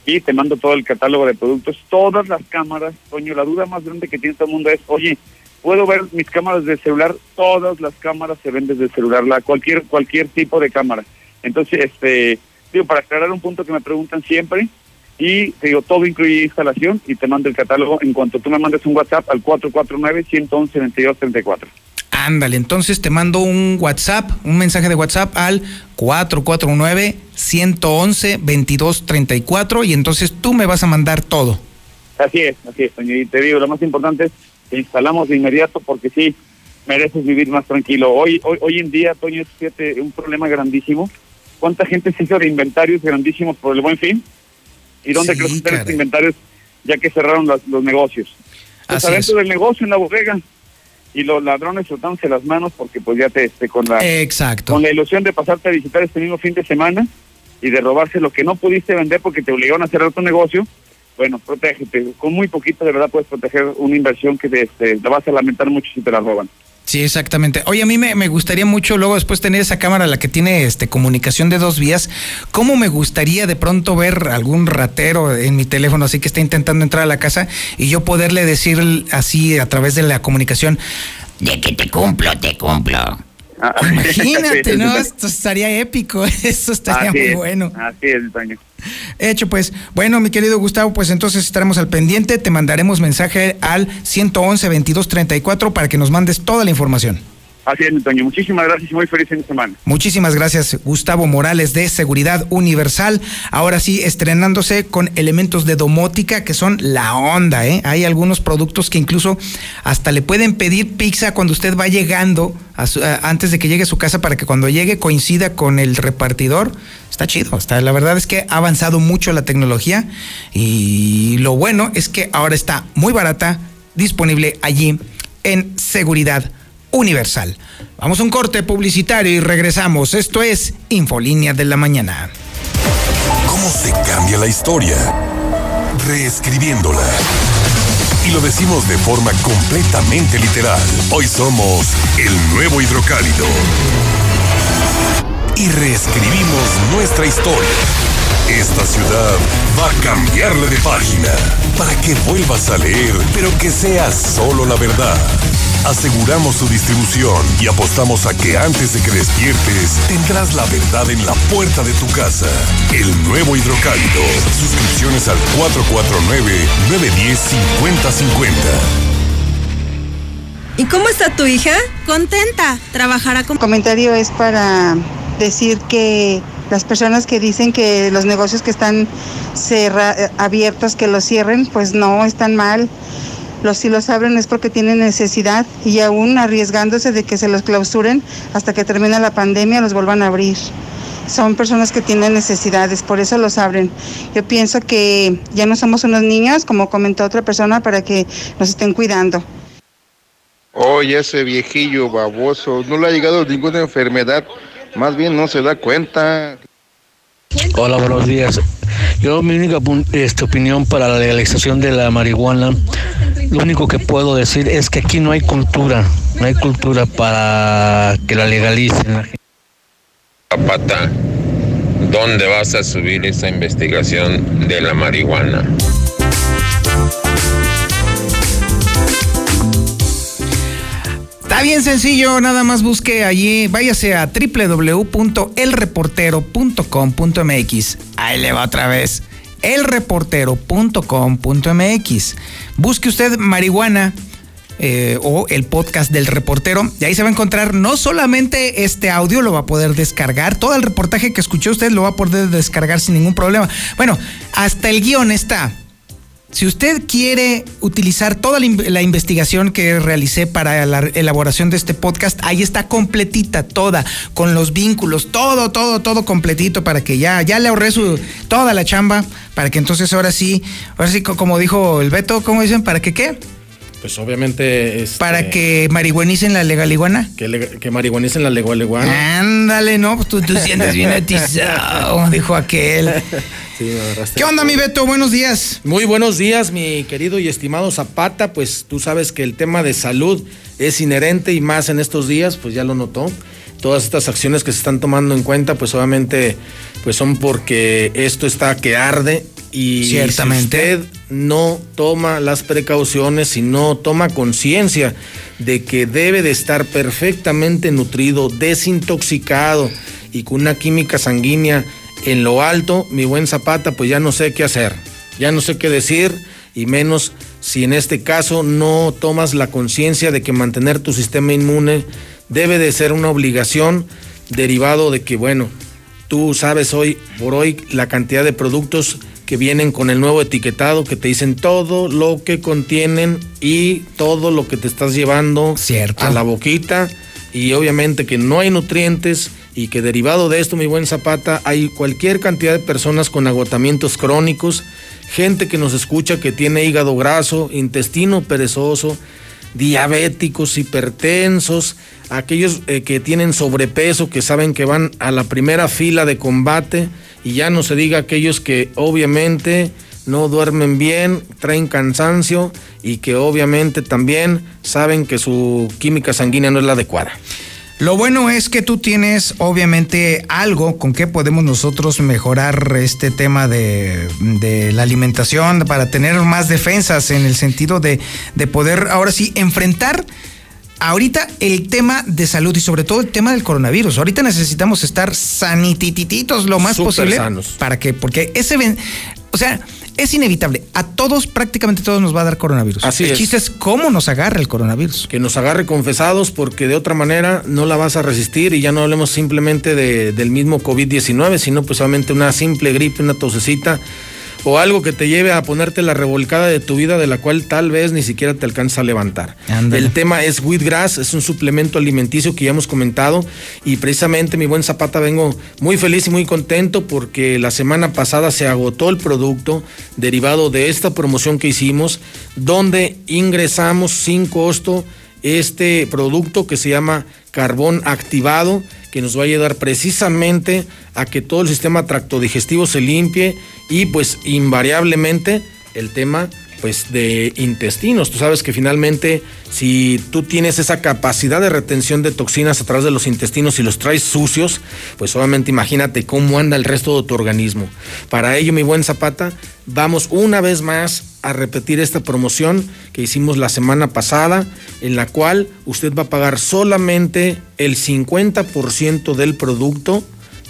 y te mando todo el catálogo de productos, todas las cámaras. Toño, la duda más grande que tiene todo el mundo es, oye, ¿puedo ver mis cámaras de celular? Todas las cámaras se ven desde el celular, la, cualquier, cualquier tipo de cámara. Entonces, este, digo, para aclarar un punto que me preguntan siempre, y te digo, todo incluye instalación y te mando el catálogo en cuanto tú me mandes un WhatsApp al 449-111-2234. Ándale, entonces te mando un WhatsApp, un mensaje de WhatsApp al 449-111-2234 y entonces tú me vas a mandar todo. Así es, así es, Toño. Y te digo, lo más importante es que instalamos de inmediato porque sí, mereces vivir más tranquilo. Hoy hoy, hoy en día, Toño, es un problema grandísimo. ¿Cuánta gente se hizo de inventarios grandísimos por el buen fin? ¿Y dónde Sí, creo que están estos inventarios ya que cerraron las- los negocios? Pues adentro del negocio, en la bodega. Y los ladrones soltándose las manos porque pues ya te, este, con la Exacto. con la ilusión de pasarte a visitar este mismo fin de semana y de robarse lo que no pudiste vender porque te obligaron a cerrar tu negocio, bueno, protégete. Con muy poquito de verdad puedes proteger una inversión que te, este, la vas a lamentar mucho si te la roban. Sí, exactamente. Oye, a mí me, me, gustaría mucho luego después tener esa cámara, la que tiene este comunicación de dos vías. ¿Cómo me gustaría de pronto ver algún ratero en mi teléfono así que está intentando entrar a la casa y yo poderle decir así a través de la comunicación, de que te cumplo, te cumplo. Ah, Imagínate, ¿no? Esto estaría épico, eso estaría muy bueno. Así es, Toño. Hecho, pues, bueno, mi querido Gustavo, pues entonces estaremos al pendiente, te mandaremos mensaje al 111 2234 para que nos mandes toda la información. Así es, Antonio. Muchísimas gracias y muy feliz fin de semana. Muchísimas gracias, Gustavo Morales de Seguridad Universal. Ahora sí, estrenándose con elementos de domótica que son la onda, ¿eh? Hay algunos productos que incluso hasta le pueden pedir pizza cuando usted va llegando, antes de que llegue a su casa, para que cuando llegue coincida con el repartidor. Está chido, está, la verdad es que ha avanzado mucho la tecnología y lo bueno es que ahora está muy barata, disponible allí en Seguridad Universal. Vamos a un corte publicitario y regresamos. Esto es Infolínea de la Mañana. ¿Cómo se cambia la historia? Reescribiéndola. Y lo decimos de forma completamente literal. Hoy somos el nuevo hidrocálido. Y reescribimos nuestra historia. Esta ciudad va a cambiarle de página para que vuelvas a leer, pero que sea solo la verdad aseguramos su distribución y apostamos a que antes de que despiertes tendrás la verdad en la puerta de tu casa. El nuevo hidrocálido. Suscripciones al 449-910-5050. ¿Y cómo está tu hija? Contenta. Trabajará con... El comentario es para decir que las personas que dicen que los negocios que están abiertos, que los cierren, pues no, están mal los si los abren es porque tienen necesidad y aún arriesgándose de que se los clausuren hasta que termine la pandemia los vuelvan a abrir. Son personas que tienen necesidades, por eso los abren. Yo pienso que ya no somos unos niños, como comentó otra persona, para que nos estén cuidando. Oye, ese viejillo baboso, no le ha llegado ninguna enfermedad, más bien no se da cuenta. Hola, buenos días. Yo mi única este, opinión para la legalización de la marihuana, lo único que puedo decir es que aquí no hay cultura, no hay cultura para que la legalicen. Zapata, ¿dónde vas a subir esa investigación de la marihuana? Bien sencillo, nada más busque allí, váyase a www.elreportero.com.mx. Ahí le va otra vez. elreportero.com.mx. Busque usted marihuana eh, o el podcast del reportero. Y ahí se va a encontrar no solamente este audio, lo va a poder descargar. Todo el reportaje que escuchó usted lo va a poder descargar sin ningún problema. Bueno, hasta el guion está. Si usted quiere utilizar toda la, investigación que realicé para la elaboración de este podcast, ahí está completita, toda, con los vínculos, todo, todo, todo completito para que ya, ya le ahorré su, toda la chamba, para que entonces ahora sí, ahora sí, como dijo el Beto, ¿cómo dicen? ¿Para que qué? Pues obviamente. Este, Para que marihuanicen la legal iguana. Que, que marihuanicen la legal iguana. Ándale, no, pues tú, tú sientes bien atizado, dijo aquel. Sí, ¿Qué onda, mi Beto? Buenos días. Muy buenos días, mi querido y estimado Zapata. Pues tú sabes que el tema de salud es inherente y más en estos días, pues ya lo notó. Todas estas acciones que se están tomando en cuenta, pues obviamente, pues son porque esto está que arde y Ciertamente. si usted no toma las precauciones y no toma conciencia de que debe de estar perfectamente nutrido, desintoxicado y con una química sanguínea en lo alto, mi buen Zapata, pues ya no sé qué hacer, ya no sé qué decir y menos si en este caso no tomas la conciencia de que mantener tu sistema inmune debe de ser una obligación derivado de que, bueno, tú sabes hoy por hoy la cantidad de productos que vienen con el nuevo etiquetado que te dicen todo lo que contienen y todo lo que te estás llevando a la boquita. Y obviamente que no hay nutrientes y que derivado de esto, mi buen Zapata, hay cualquier cantidad de personas con agotamientos crónicos, gente que nos escucha que tiene hígado graso, intestino perezoso, diabéticos, hipertensos, aquellos eh, que tienen sobrepeso, que saben que van a la primera fila de combate, y ya no se diga aquellos que obviamente no duermen bien, traen cansancio y que obviamente también saben que su química sanguínea no es la adecuada. Lo bueno es que tú tienes obviamente algo con que podemos nosotros mejorar este tema de, la alimentación para tener más defensas en el sentido de poder ahora sí enfrentar ahorita el tema de salud y sobre todo el tema del coronavirus. Ahorita necesitamos estar sanitititos lo más Súper posible sanos. para que, porque ese, o sea, es inevitable. A todos, prácticamente todos nos va a dar coronavirus. Así el es. chiste es cómo nos agarra el coronavirus. Que nos agarre confesados porque de otra manera no la vas a resistir y ya no hablemos simplemente de- del mismo COVID-19, sino pues solamente una simple gripe, una tosecita o algo que te lleve a ponerte la revolcada de tu vida de la cual tal vez ni siquiera te alcanza a levantar. El tema es Wheatgrass, es un suplemento alimenticio que ya hemos comentado y precisamente mi buen Zapata vengo muy feliz y muy contento porque la semana pasada se agotó el producto derivado de esta promoción que hicimos donde ingresamos sin costo este producto que se llama carbón activado que nos va a ayudar precisamente a que todo el sistema tractodigestivo se limpie y pues invariablemente el tema pues de intestinos. Tú sabes que finalmente si tú tienes esa capacidad de retención de toxinas a través de los intestinos y los traes sucios, pues obviamente imagínate cómo anda el resto de tu organismo. Para ello, mi buen Zapata, vamos una vez más a repetir esta promoción que hicimos la semana pasada, en la cual usted va a pagar solamente el 50% del producto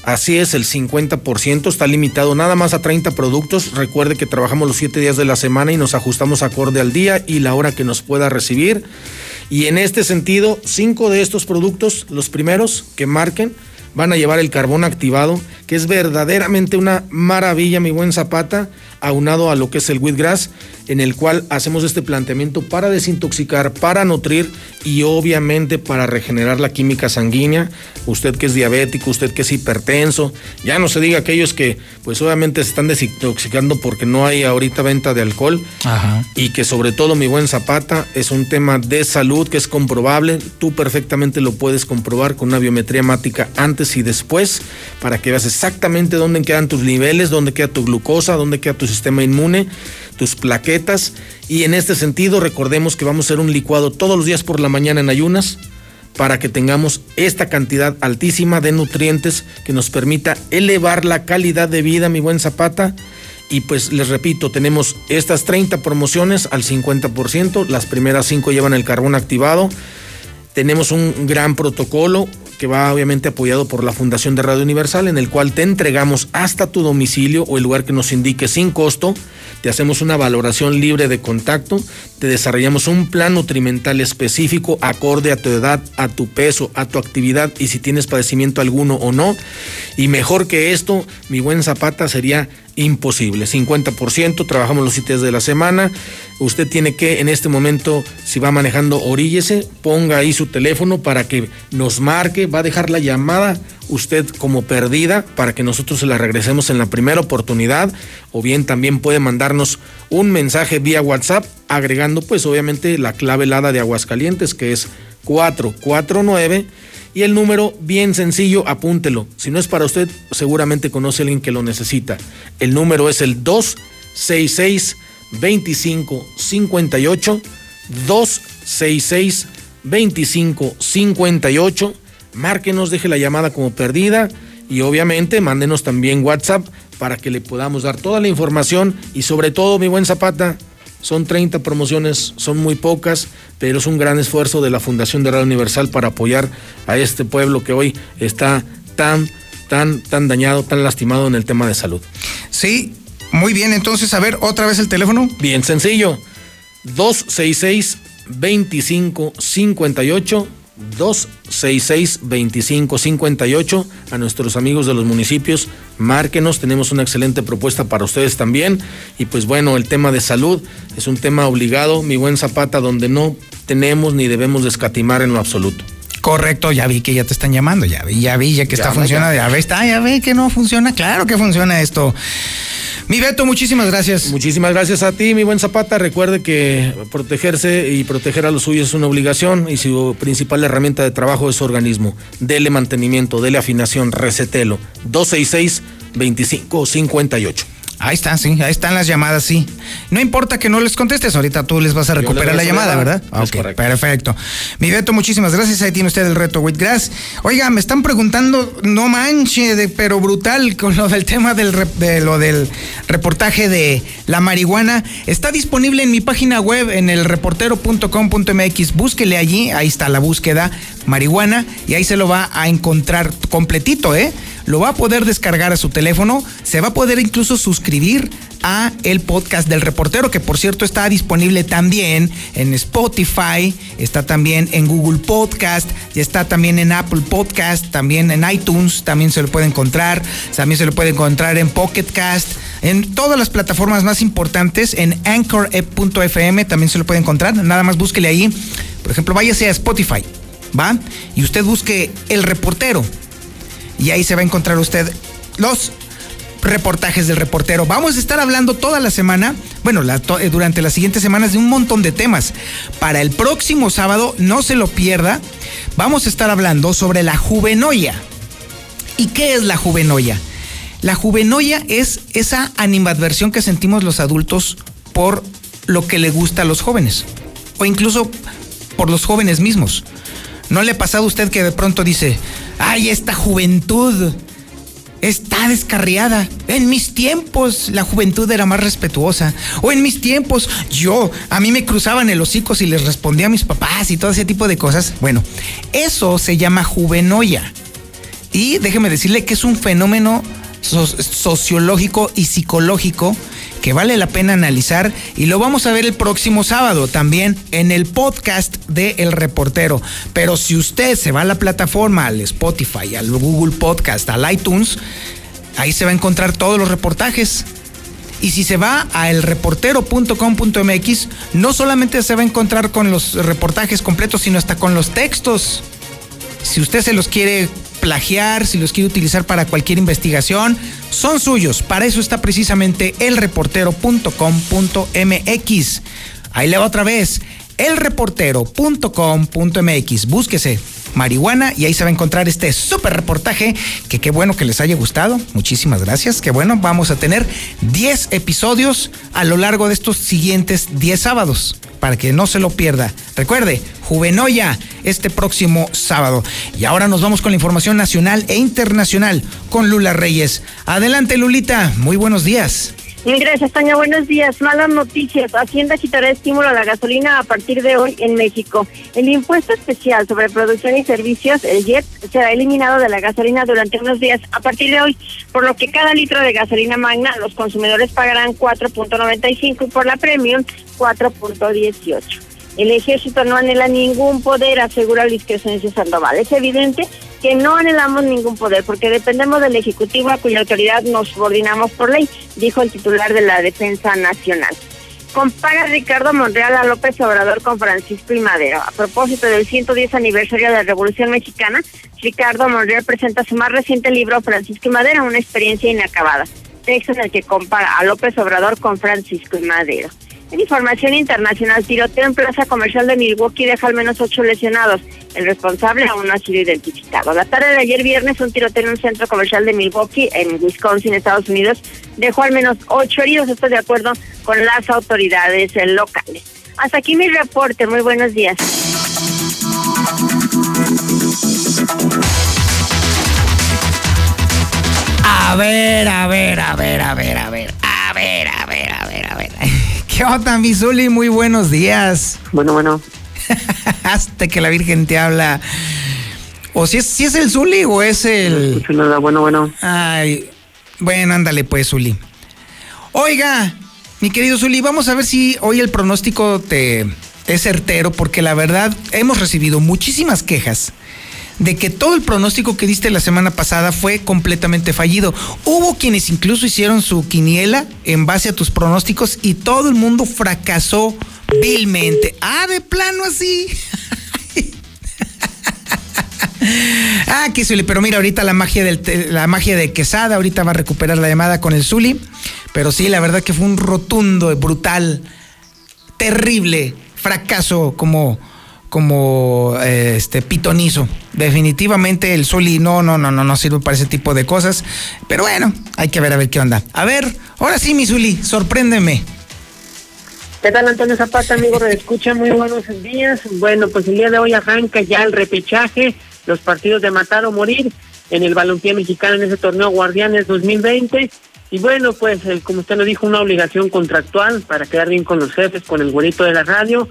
Así es, el 50% está limitado nada más a 30 productos. Recuerde que trabajamos los 7 días de la semana y nos ajustamos acorde al día y la hora que nos pueda recibir. Y en este sentido, 5 de estos productos, los primeros que marquen, van a llevar el carbón activado, que es verdaderamente una maravilla, mi buen Zapata, aunado a lo que es el wheatgrass, en el cual hacemos este planteamiento para desintoxicar, para nutrir y obviamente para regenerar la química sanguínea. Usted que es diabético, usted que es hipertenso, ya no se diga aquellos que pues obviamente se están desintoxicando porque no hay ahorita venta de alcohol Ajá. y que sobre todo mi buen Zapata es un tema de salud que es comprobable, tú perfectamente lo puedes comprobar con una biometría hemática antes y después para que veas exactamente dónde quedan tus niveles, dónde queda tu glucosa, dónde queda tu sistema inmune, tus plaquetas y en este sentido recordemos que vamos a hacer un licuado todos los días por la mañana en ayunas para que tengamos esta cantidad altísima de nutrientes que nos permita elevar la calidad de vida, mi buen Zapata. Y pues les repito, tenemos estas 30 promociones al 50%, las primeras 5 llevan el carbón activado. Tenemos un gran protocolo que va obviamente apoyado por la Fundación de Radio Universal, en el cual te entregamos hasta tu domicilio o el lugar que nos indique sin costo, te hacemos una valoración libre de contacto, te desarrollamos un plan nutrimental específico acorde a tu edad, a tu peso, a tu actividad y si tienes padecimiento alguno o no. Y mejor que esto, mi buen Zapata sería imposible. 50%, trabajamos los siete días de la semana. Usted tiene que en este momento, si va manejando, oríllese, ponga ahí su teléfono para que nos marque, va a dejar la llamada usted como perdida para que nosotros se la regresemos en la primera oportunidad o bien también puede mandarnos un mensaje vía WhatsApp agregando pues obviamente la clave helada de Aguascalientes que es 449 y el número bien sencillo, apúntelo. Si no es para usted, seguramente conoce a alguien que lo necesita. El número es el 266 2558 266 2558 Márquenos, deje la llamada como perdida y obviamente mándenos también WhatsApp para que le podamos dar toda la información y sobre todo, mi buen Zapata, son 30 promociones, son muy pocas, pero es un gran esfuerzo de la Fundación de Radio Universal para apoyar a este pueblo que hoy está tan, tan, tan dañado, tan lastimado en el tema de salud. Sí, muy bien. Entonces, a ver, otra vez el teléfono. Bien sencillo. 266 2558 266-2558 a nuestros amigos de los municipios. Márquenos, tenemos una excelente propuesta para ustedes también. Y pues bueno, el tema de salud es un tema obligado, mi buen Zapata, donde no tenemos ni debemos de escatimar en lo absoluto. Correcto, ya vi que ya te están llamando, ya vi, ya vi, ya que Ya, está ya. funcionando, ya ve, está, ya ve que no funciona, claro que funciona esto. Mi Beto, muchísimas gracias. Muchísimas gracias a ti, mi buen Zapata. Recuerde que protegerse y proteger a los suyos es una obligación y su principal herramienta de trabajo es su organismo. Dele mantenimiento, dele afinación, recetelo. 266-2558. Ahí están, sí, ahí están las llamadas, sí. No importa que no les contestes, ahorita tú les vas a recuperar la llamada, ¿verdad? Es ok, correcto. perfecto. Mi Beto, muchísimas gracias. Ahí tiene usted el reto Whitgrass. Oiga, me están preguntando, no manche, de, pero brutal, con lo del tema del, rep- de lo del reportaje de la marihuana. Está disponible en mi página web, en el reportero.com.mx. Búsquele allí, ahí está la búsqueda marihuana y ahí se lo va a encontrar completito, ¿eh? Lo va a poder descargar a su teléfono, se va a poder incluso suscribir a el podcast del reportero, que por cierto está disponible también en Spotify, está también en Google Podcast, y está también en Apple Podcast, también en iTunes, también se lo puede encontrar, también se lo puede encontrar en Pocket Cast, en todas las plataformas más importantes, en anchor.fm también se lo puede encontrar, nada más búsquele ahí, por ejemplo, váyase a Spotify, ¿va? Y usted busque el reportero, y ahí se va a encontrar usted los reportajes del reportero. Vamos a estar hablando toda la semana, bueno, eh, durante las siguientes semanas de un montón de temas. Para el próximo sábado, no se lo pierda, vamos a estar hablando sobre la juvenoia. ¿Y qué es la juvenoia? La juvenoia es esa animadversión que sentimos los adultos por lo que le gusta a los jóvenes, o incluso por los jóvenes mismos. ¿No le ha pasado a usted que de pronto dice, ay, esta juventud está descarriada? En mis tiempos la juventud era más respetuosa. O en mis tiempos yo, a mí me cruzaban el hocico y les respondía a mis papás y todo ese tipo de cosas. Bueno, eso se llama juvenoia. Y déjeme decirle que es un fenómeno so- sociológico y psicológico que vale la pena analizar y lo vamos a ver el próximo sábado también en el podcast de El Reportero. Pero si usted se va a la plataforma, al Spotify, al Google Podcast, al iTunes, ahí se va a encontrar todos los reportajes. Y si se va a elreportero.com.mx, no solamente se va a encontrar con los reportajes completos, sino hasta con los textos. Si usted se los quiere plagiar, si los quiere utilizar para cualquier investigación, son suyos. Para eso está precisamente elreportero.com.mx. Ahí le va otra vez, elreportero.com.mx. Búsquese marihuana y ahí se va a encontrar este súper reportaje que qué bueno que les haya gustado. Muchísimas gracias. Qué bueno, vamos a tener 10 episodios a lo largo de estos siguientes 10 sábados para que no se lo pierda. Recuerde, Juvenoya este próximo sábado. Y ahora nos vamos con la información nacional e internacional con Lula Reyes. Adelante Lulita, muy buenos días. Gracias, Tania. Buenos días. Malas noticias. Hacienda quitará estímulo a la gasolina a partir de hoy en México. El impuesto especial sobre producción y servicios, el JET, será eliminado de la gasolina durante unos días a partir de hoy, por lo que cada litro de gasolina magna los consumidores pagarán 4.95 y por la premium 4.18. El ejército no anhela ningún poder, asegura Luis Crescencio Sandoval. Es evidente que no anhelamos ningún poder porque dependemos del Ejecutivo a cuya autoridad nos subordinamos por ley, dijo el titular de la Defensa Nacional. Compara Ricardo Monreal a López Obrador con Francisco y Madero. A propósito del 110 aniversario de la Revolución Mexicana, Ricardo Monreal presenta su más reciente libro, Francisco y Madero, una experiencia inacabada. Texto en el que compara a López Obrador con Francisco y Madero. En información internacional, tiroteo en plaza comercial de Milwaukee deja al menos ocho lesionados. El responsable aún no ha sido identificado. La tarde de ayer viernes, un tiroteo en un centro comercial de Milwaukee, en Wisconsin, Estados Unidos, dejó al menos ocho heridos. Esto de acuerdo con las autoridades locales. Hasta aquí mi reporte. Muy buenos días. A ver, a ver, a ver, a ver, a ver, a ver, ¿Qué onda, mi Zuli? Muy buenos días. Bueno, bueno. Hasta que la Virgen te habla. O si es, si es el Zuli o es el. nada, bueno, bueno. Ay, bueno, ándale pues, Zuli. Oiga, mi querido Zuli, vamos a ver si hoy el pronóstico te es certero, porque la verdad hemos recibido muchísimas quejas de que todo el pronóstico que diste la semana pasada fue completamente fallido. Hubo quienes incluso hicieron su quiniela en base a tus pronósticos y todo el mundo fracasó vilmente. Ah, de plano así. ah, que Zuli, pero mira, ahorita la magia del la magia de Quesada, ahorita va a recuperar la llamada con el Zuli. Pero sí, la verdad que fue un rotundo, brutal, terrible fracaso como, como eh, este pitonizo. Definitivamente el Zuli no, no, no, no, no sirve para ese tipo de cosas. Pero bueno, hay que ver a ver qué onda. A ver, ahora sí, mi Zuli, sorpréndeme. ¿Qué tal, Antonio Zapata, amigo? Escucha, muy buenos días. Bueno, pues el día de hoy arranca ya el repechaje, los partidos de matar o morir en el balompié mexicano en ese torneo Guardianes 2020. Y bueno, pues eh, como usted lo dijo, una obligación contractual para quedar bien con los jefes, con el güerito de la radio.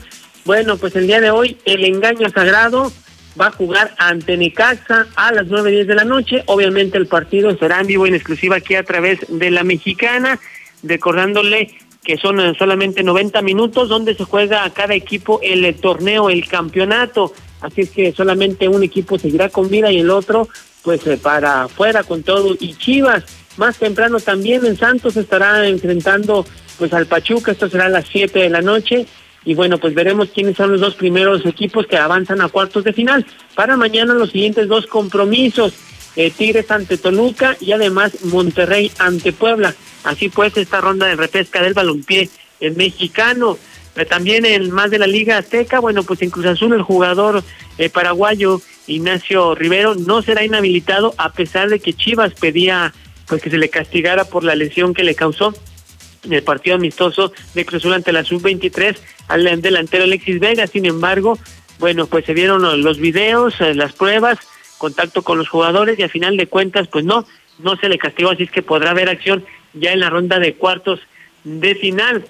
Bueno, pues el día de hoy el engaño sagrado va a jugar ante Necaxa a las 9.10 de la noche. Obviamente el partido será en vivo en exclusiva aquí a través de la mexicana, recordándole que son eh, solamente 90 minutos donde se juega a cada equipo el eh, torneo, el campeonato. Así es que solamente un equipo seguirá con vida y el otro pues eh, para afuera con todo. Y Chivas, más temprano también en Santos estará enfrentando pues al Pachuca, esto será a las 7 de la noche. Y bueno, pues veremos quiénes son los dos primeros equipos que avanzan a cuartos de final. Para mañana los siguientes dos compromisos. Tigres ante Toluca y además Monterrey ante Puebla. Así pues, esta ronda de repesca del balompié el mexicano. también en más de la Liga Azteca, bueno, pues en Cruz Azul el jugador eh, paraguayo Ignacio Rivero no será inhabilitado a pesar de que Chivas pedía pues que se le castigara por la lesión que le causó en el partido amistoso de Cruz Azul ante la sub-23 al delantero Alexis Vega. Sin embargo, bueno, pues se vieron los videos, eh, las pruebas, contacto con los jugadores y a final de cuentas, pues no, no se le castigó, así es que podrá haber acción ya en la ronda de cuartos de final.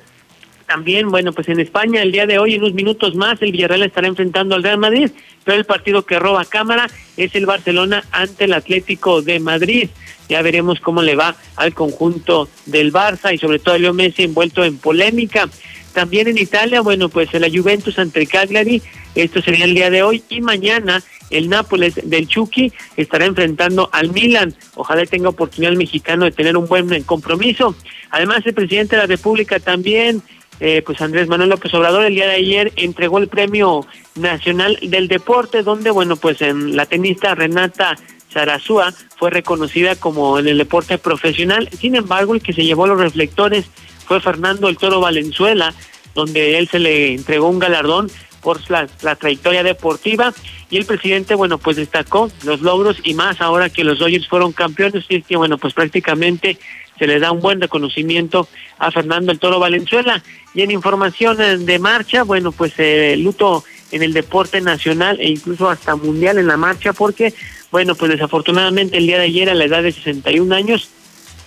También, bueno, pues en España el día de hoy, en unos minutos más, el Villarreal estará enfrentando al Real Madrid, pero el partido que roba cámara es el Barcelona ante el Atlético de Madrid. Ya veremos cómo le va al conjunto del Barça y sobre todo a Leo Messi envuelto en polémica. También en Italia, bueno, pues la Juventus ante el Cagliari, esto sería el día de hoy y mañana el Nápoles del Chucky estará enfrentando al Milan. Ojalá tenga oportunidad el mexicano de tener un buen compromiso. Además, el presidente de la República también, eh, pues Andrés Manuel López Obrador, el día de ayer entregó el Premio Nacional del Deporte, donde, bueno, pues en la tenista Renata Sarazúa fue reconocida como en el deporte profesional. Sin embargo, el que se llevó los reflectores fue Fernando el Toro Valenzuela, donde él se le entregó un galardón por la, trayectoria deportiva y el presidente, bueno, pues destacó los logros y más ahora que los Dodgers fueron campeones y es que, bueno, pues prácticamente se le da un buen reconocimiento a Fernando el Toro Valenzuela. Y en información de marcha, bueno, pues eh, luto en el deporte nacional e incluso hasta mundial en la marcha porque, bueno, pues desafortunadamente el día de ayer a la edad de 61 años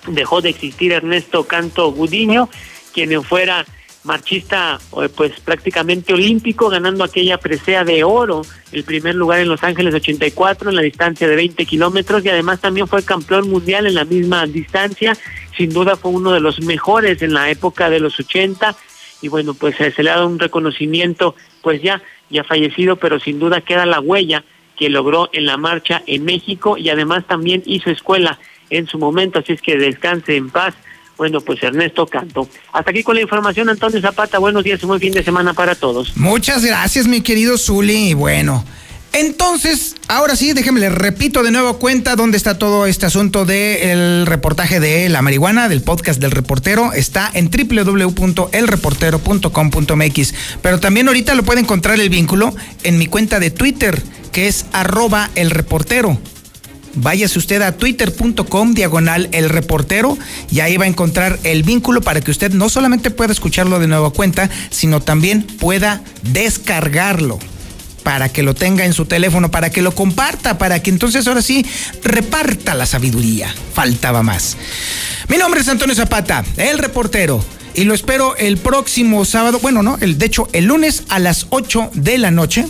dejó de existir Ernesto Canto Gudiño, quien fuera marchista eh, pues prácticamente olímpico, ganando aquella presea de oro, el primer lugar en Los Ángeles 84 en la distancia de 20 kilómetros y además también fue campeón mundial en la misma distancia, sin duda fue uno de los mejores en la época de los 80 y bueno pues eh, se le ha dado un reconocimiento pues ya, ya fallecido, pero sin duda queda la huella que logró en la marcha en México y además también hizo escuela en su momento, así es que descanse en paz bueno, pues Ernesto Canto. Hasta aquí con la información, Antonio Zapata. Buenos días y buen fin de semana para todos. Muchas gracias, mi querido Zuli. Y bueno. Entonces, ahora sí, déjenme le repito de nuevo cuenta dónde está todo este asunto del reportaje de la marihuana, del podcast del reportero. Está en www.elreportero.com.mx. Pero también ahorita lo puede encontrar el vínculo en mi cuenta de Twitter, que es arroba el reportero váyase usted a twitter.com diagonal el reportero y ahí va a encontrar el vínculo para que usted no solamente pueda escucharlo de nueva cuenta, sino también pueda descargarlo para que lo tenga en su teléfono, para que lo comparta, para que entonces ahora sí reparta la sabiduría. Faltaba más. Mi nombre es Antonio Zapata, el reportero. Y lo espero el próximo sábado, bueno, no, el, de hecho el lunes a las 8 de la noche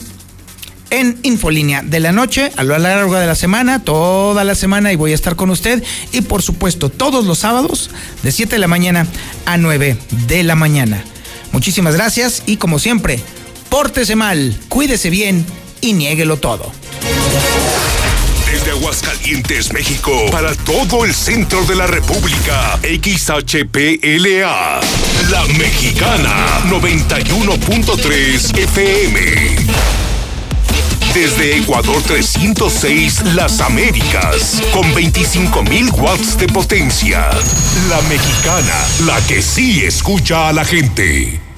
en Infolínea de la noche a lo largo de la semana, toda la semana y voy a estar con usted y por supuesto todos los sábados de 7 de la mañana a 9 de la mañana. Muchísimas gracias y como siempre, pórtese mal, cuídese bien y niéguelo todo. Desde Aguascalientes, México, para todo el centro de la República, XHPLA, La Mexicana, 91.3 FM. Desde Ecuador 306, Las Américas, con 25.000 watts de potencia. La mexicana, la que sí escucha a la gente.